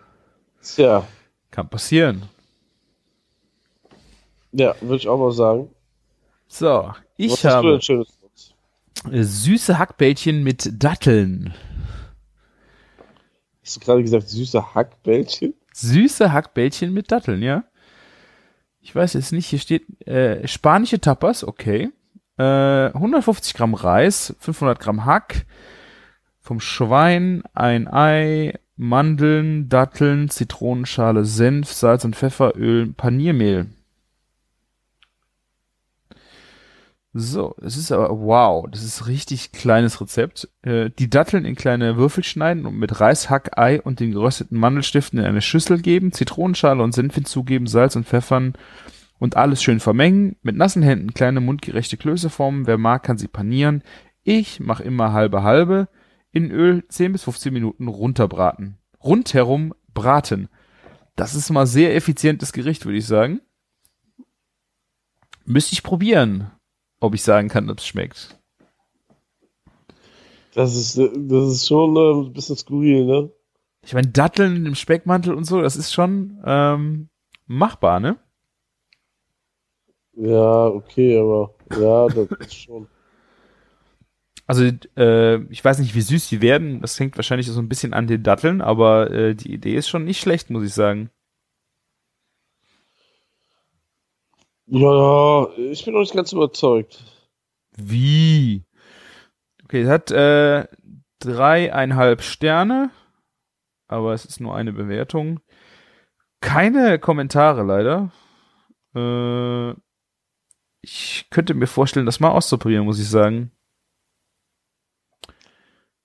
tja, Kann passieren. ja, würde ich auch mal sagen. So, ich Was hast du habe denn Schönes? Äh, süße Hackbällchen mit Datteln. Hast du gerade gesagt, süße Hackbällchen? Süße Hackbällchen mit Datteln, ja. Ich weiß jetzt nicht, hier steht äh, spanische Tapas, okay. Äh, 150 Gramm Reis, 500 Gramm Hack, vom Schwein, ein Ei, Mandeln, Datteln, Zitronenschale, Senf, Salz und Pfefferöl, Paniermehl. So, es ist aber, wow, das ist richtig kleines Rezept. Äh, die Datteln in kleine Würfel schneiden und mit Reis, Hack, Ei und den gerösteten Mandelstiften in eine Schüssel geben, Zitronenschale und Senf hinzugeben, Salz und Pfeffern und alles schön vermengen. Mit nassen Händen kleine mundgerechte Klöße formen. Wer mag, kann sie panieren. Ich mache immer halbe halbe. In Öl 10 bis 15 Minuten runterbraten. Rundherum braten. Das ist mal sehr effizientes Gericht, würde ich sagen. Müsste ich probieren, ob ich sagen kann, ob es schmeckt. Das ist, das ist schon äh, ein bisschen skurril, ne? Ich meine, Datteln im Speckmantel und so, das ist schon ähm, machbar, ne? Ja, okay, aber ja, das ist schon. Also, äh, ich weiß nicht, wie süß die werden. Das hängt wahrscheinlich so ein bisschen an den Datteln, aber äh, die Idee ist schon nicht schlecht, muss ich sagen. Ja, ich bin noch nicht ganz überzeugt. Wie? Okay, es hat äh, dreieinhalb Sterne, aber es ist nur eine Bewertung. Keine Kommentare leider. Äh, ich könnte mir vorstellen, das mal auszuprobieren, muss ich sagen.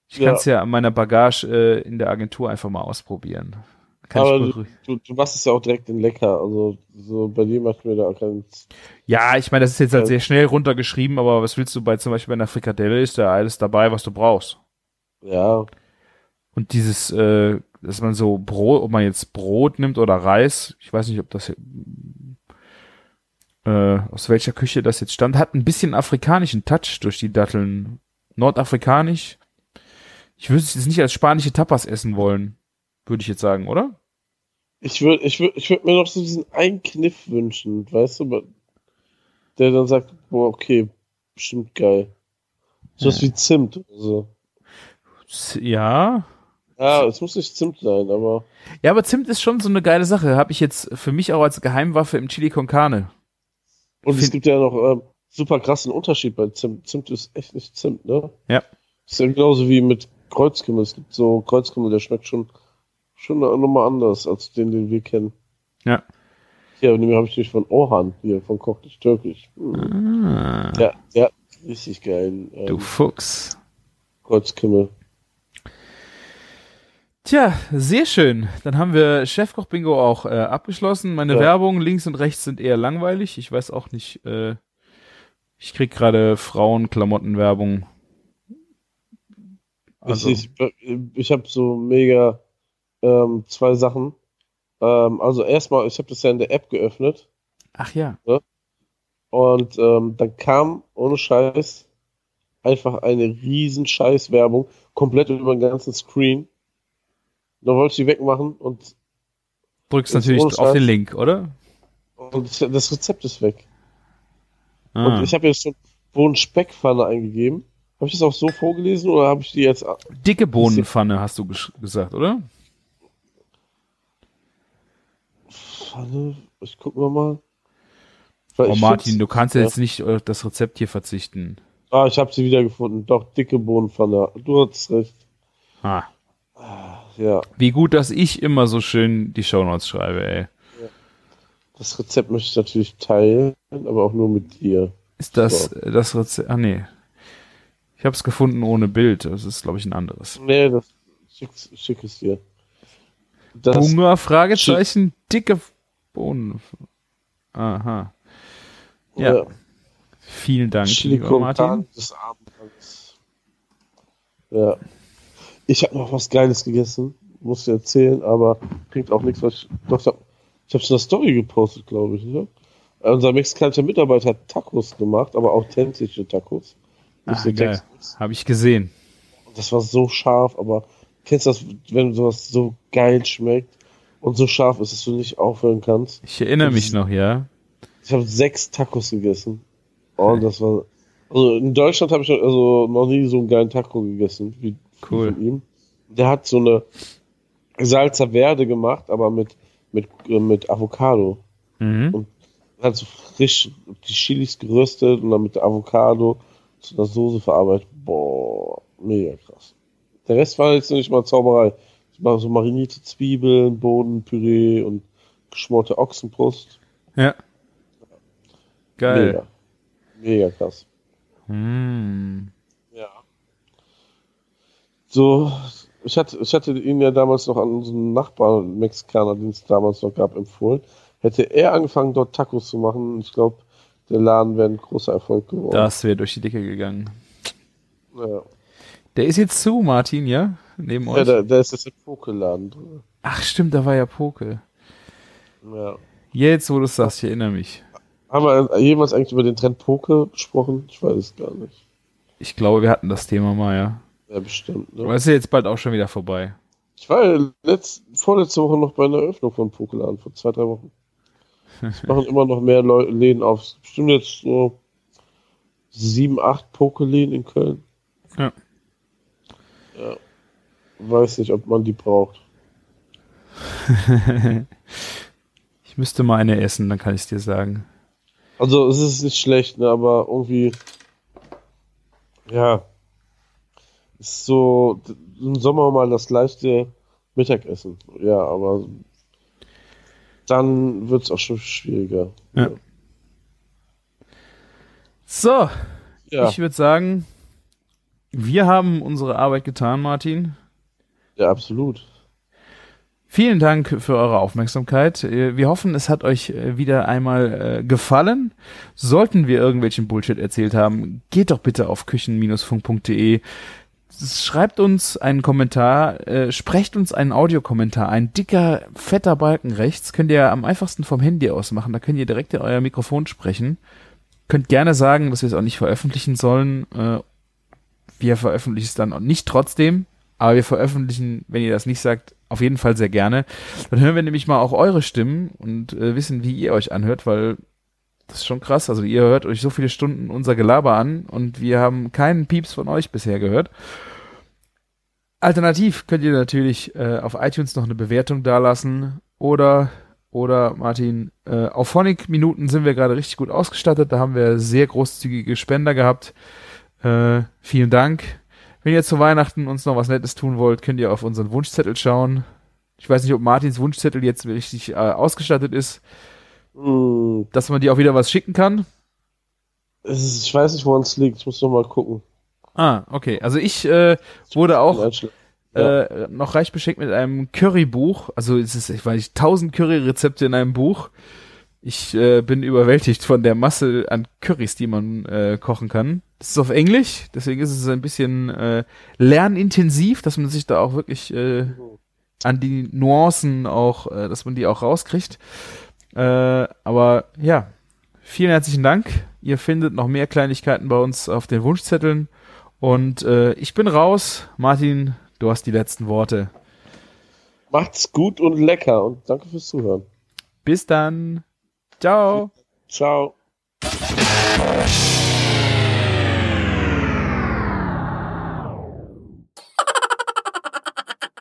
Ich Ja. kann es ja an meiner Bagage äh, in der Agentur einfach mal ausprobieren. Kann Aber ich beruhig- Du, du machst es ja auch direkt in lecker. Also so bei dir macht mir da keinen. Ja, ich meine, das ist jetzt halt sehr schnell runtergeschrieben, aber was willst du bei zum Beispiel bei einer Frikadelle ist da alles dabei, was du brauchst. Ja, Und dieses, äh, dass man so Brot, ob man jetzt Brot nimmt oder Reis, ich weiß nicht, ob das äh, aus welcher Küche das jetzt stammt, hat ein bisschen afrikanischen Touch durch die Datteln. Nordafrikanisch. Ich würde es jetzt nicht als spanische Tapas essen wollen, würde ich jetzt sagen, oder? Ich würde ich würd, ich würd mir noch so diesen einen Kniff wünschen, weißt du, der dann sagt, boah, okay, bestimmt geil. So was wie Zimt oder so. Ja. Ja, es muss nicht Zimt sein, aber Ja, aber Zimt ist schon so eine geile Sache. Habe ich jetzt für mich auch als Geheimwaffe im Chili con Carne. und es gibt ja noch ähm, super krassen Unterschied bei Zimt. Zimt ist echt nicht Zimt, ne? Ja. Ist ja genauso wie mit Kreuzkümmel. Es gibt so Kreuzkümmel, der schmeckt schon schon nochmal anders als den, den wir kennen. Ja. Hier, den habe ich nicht von Orhan, hier, von Koch nicht Türkisch. Hm. Ah, Ja, ja, richtig geil. Ähm, du Fuchs. Kreuzkümmel. Tja, sehr schön. Dann haben wir Chefkoch-Bingo auch äh, abgeschlossen. Meine Ja. Werbung links und rechts sind eher langweilig. Ich weiß auch nicht, äh, ich krieg gerade Frauenklamotten-Werbung. Also, Ich, ich, ich habe so mega ähm, zwei Sachen. Ähm, also erstmal, ich habe das ja in der App geöffnet ach ja. und ähm, dann kam ohne Scheiß einfach eine riesen Scheiß-Werbung, komplett über den ganzen Screen. Da wollte ich die wegmachen und, Drückst natürlich ohne auf den Scheiß. Link, oder? und das Rezept ist weg. Ah. Und ich habe jetzt schon Bohnen-Speckpfanne eingegeben. Habe ich das auch so vorgelesen oder habe ich die jetzt Dicke Bohnenpfanne, hast du gesagt, oder? Pfanne? Ich guck mal mal. Weil Oh Martin, du kannst ja. jetzt nicht auf das Rezept hier verzichten. Ah, ich habe sie wiedergefunden. Doch, dicke Bohnenpfanne. Du hast recht. Ah. Ja, Wie gut, dass ich immer so schön die Shownotes schreibe, ey. das Rezept möchte ich natürlich teilen, aber auch nur mit dir. Ist das So. äh, das Rezept? Ah, nee. Ich habe es gefunden ohne Bild. Das ist, glaube ich, ein anderes. Nee, das schick, schick es dir. Das, Hunger, Fragezeichen, dicke Bohnen. Aha. Ja. ja, Vielen Dank, Chili lieber Martin. Des Abendlandes. Ja. Ich habe noch was Geiles gegessen, muss ich erzählen, aber bringt auch nichts, was ich. Doch, ich habe in der Story gepostet, glaube ich. Ne? Unser mexikanischer Mitarbeiter hat Tacos gemacht, aber authentische Tacos. Ah, geil. Habe ich gesehen. Das war so scharf, aber kennst du das, wenn sowas so geil schmeckt und so scharf ist, dass du nicht aufhören kannst? Ich erinnere mich noch, ja. Ich habe sechs Tacos gegessen. Oh, das war. Also in Deutschland habe ich noch- also noch nie so einen geilen Taco gegessen wie Cool. von ihm. Der hat so eine Salsa Verde gemacht, aber mit, mit, äh, mit Avocado. Mhm. Hat so frisch die Chilis geröstet und dann mit Avocado zu einer Soße verarbeitet. Boah, mega krass. Der Rest war jetzt nicht mal Zauberei. So marinierte Zwiebeln, Bodenpüree und geschmorte Ochsenbrust. Ja. Geil. Mega. Mega krass. Hm. Ja. So, ich hatte, ich hatte ihn ja damals noch an unseren Nachbarn, Mexikaner, den es damals noch gab, empfohlen. Hätte er angefangen, dort Tacos zu machen, ich glaube, der Laden wäre ein großer Erfolg geworden. Das wäre durch die Decke gegangen. Ja, Der ist jetzt zu, Martin, ja? Neben ja euch. da, da ist jetzt ein Pokeladen drin. Ach, stimmt, da war ja Poke. Ja. Jetzt, wo du es sagst, ich erinnere mich. Haben wir jemals eigentlich über den Trend Poke gesprochen? Ich weiß es gar nicht. Ich glaube, wir hatten das Thema mal, ja. Ja, bestimmt. Ne? Aber ist ja jetzt bald auch schon wieder vorbei. Ich war ja letzt, vorletzte Woche noch bei einer Eröffnung von Pokeladen, vor zwei, drei Wochen. Es machen immer noch mehr Leu Läden auf. Es Bestimmt jetzt so sieben, acht Pokeläden in Köln. Ja. Ja. Weiß nicht, ob man die braucht. Ich müsste mal eine essen, dann kann ich es dir sagen. Also es ist nicht schlecht, ne, aber irgendwie ja ist so im Sommer mal das leichte Mittagessen. Ja, aber dann wird es auch schon schwieriger. Ja. So, Ja, ich würde sagen, wir haben unsere Arbeit getan, Martin. Ja, absolut. Vielen Dank für eure Aufmerksamkeit. Äh, Wir hoffen, es hat euch äh, wieder einmal äh, gefallen. Sollten wir irgendwelchen Bullshit erzählt haben, geht doch bitte auf küchen-funk.de. Schreibt uns einen Kommentar, äh, sprecht uns einen Audiokommentar, ein dicker, fetter Balken rechts, könnt ihr am einfachsten vom Handy aus machen, da könnt ihr direkt in euer Mikrofon sprechen. Könnt gerne sagen, dass wir es auch nicht veröffentlichen sollen. Äh, wir veröffentlichen es dann auch nicht trotzdem, aber wir veröffentlichen, wenn ihr das nicht sagt, auf jeden Fall sehr gerne. Dann hören wir nämlich mal auch eure Stimmen und äh, wissen, wie ihr euch anhört, weil das ist schon krass. Also ihr hört euch so viele Stunden unser Gelaber an und wir haben keinen Pieps von euch bisher gehört. Alternativ könnt ihr natürlich äh, auf iTunes noch eine Bewertung dalassen oder oder Martin, äh, auf Phonic Minuten sind wir gerade richtig gut ausgestattet. Da haben wir sehr großzügige Spender gehabt. Äh, vielen Dank. Wenn ihr zu Weihnachten uns noch was Nettes tun wollt, könnt ihr auf unseren Wunschzettel schauen. Ich weiß nicht, ob Martins Wunschzettel jetzt richtig äh, ausgestattet ist. Hm, dass man dir auch wieder was schicken kann? ist, ich weiß nicht, woran es liegt. Ich muss noch mal gucken. Ah, okay. Also ich äh, wurde auch Ja. äh, noch reich beschenkt mit einem Currybuch. Also es ist, ich weiß nicht, 1000 Curry-Rezepte in einem Buch. Ich äh, bin überwältigt von der Masse an Currys, die man äh, kochen kann. Das ist auf Englisch, deswegen ist es ein bisschen äh, lernintensiv, dass man sich da auch wirklich äh, an die Nuancen auch, äh, dass man die auch rauskriegt. Äh, aber ja, vielen herzlichen Dank. Ihr findet noch mehr Kleinigkeiten bei uns auf den Wunschzetteln. Und äh, ich bin raus. Martin, du hast die letzten Worte. Macht's gut und lecker und danke fürs Zuhören. Bis dann. Ciao. Ciao.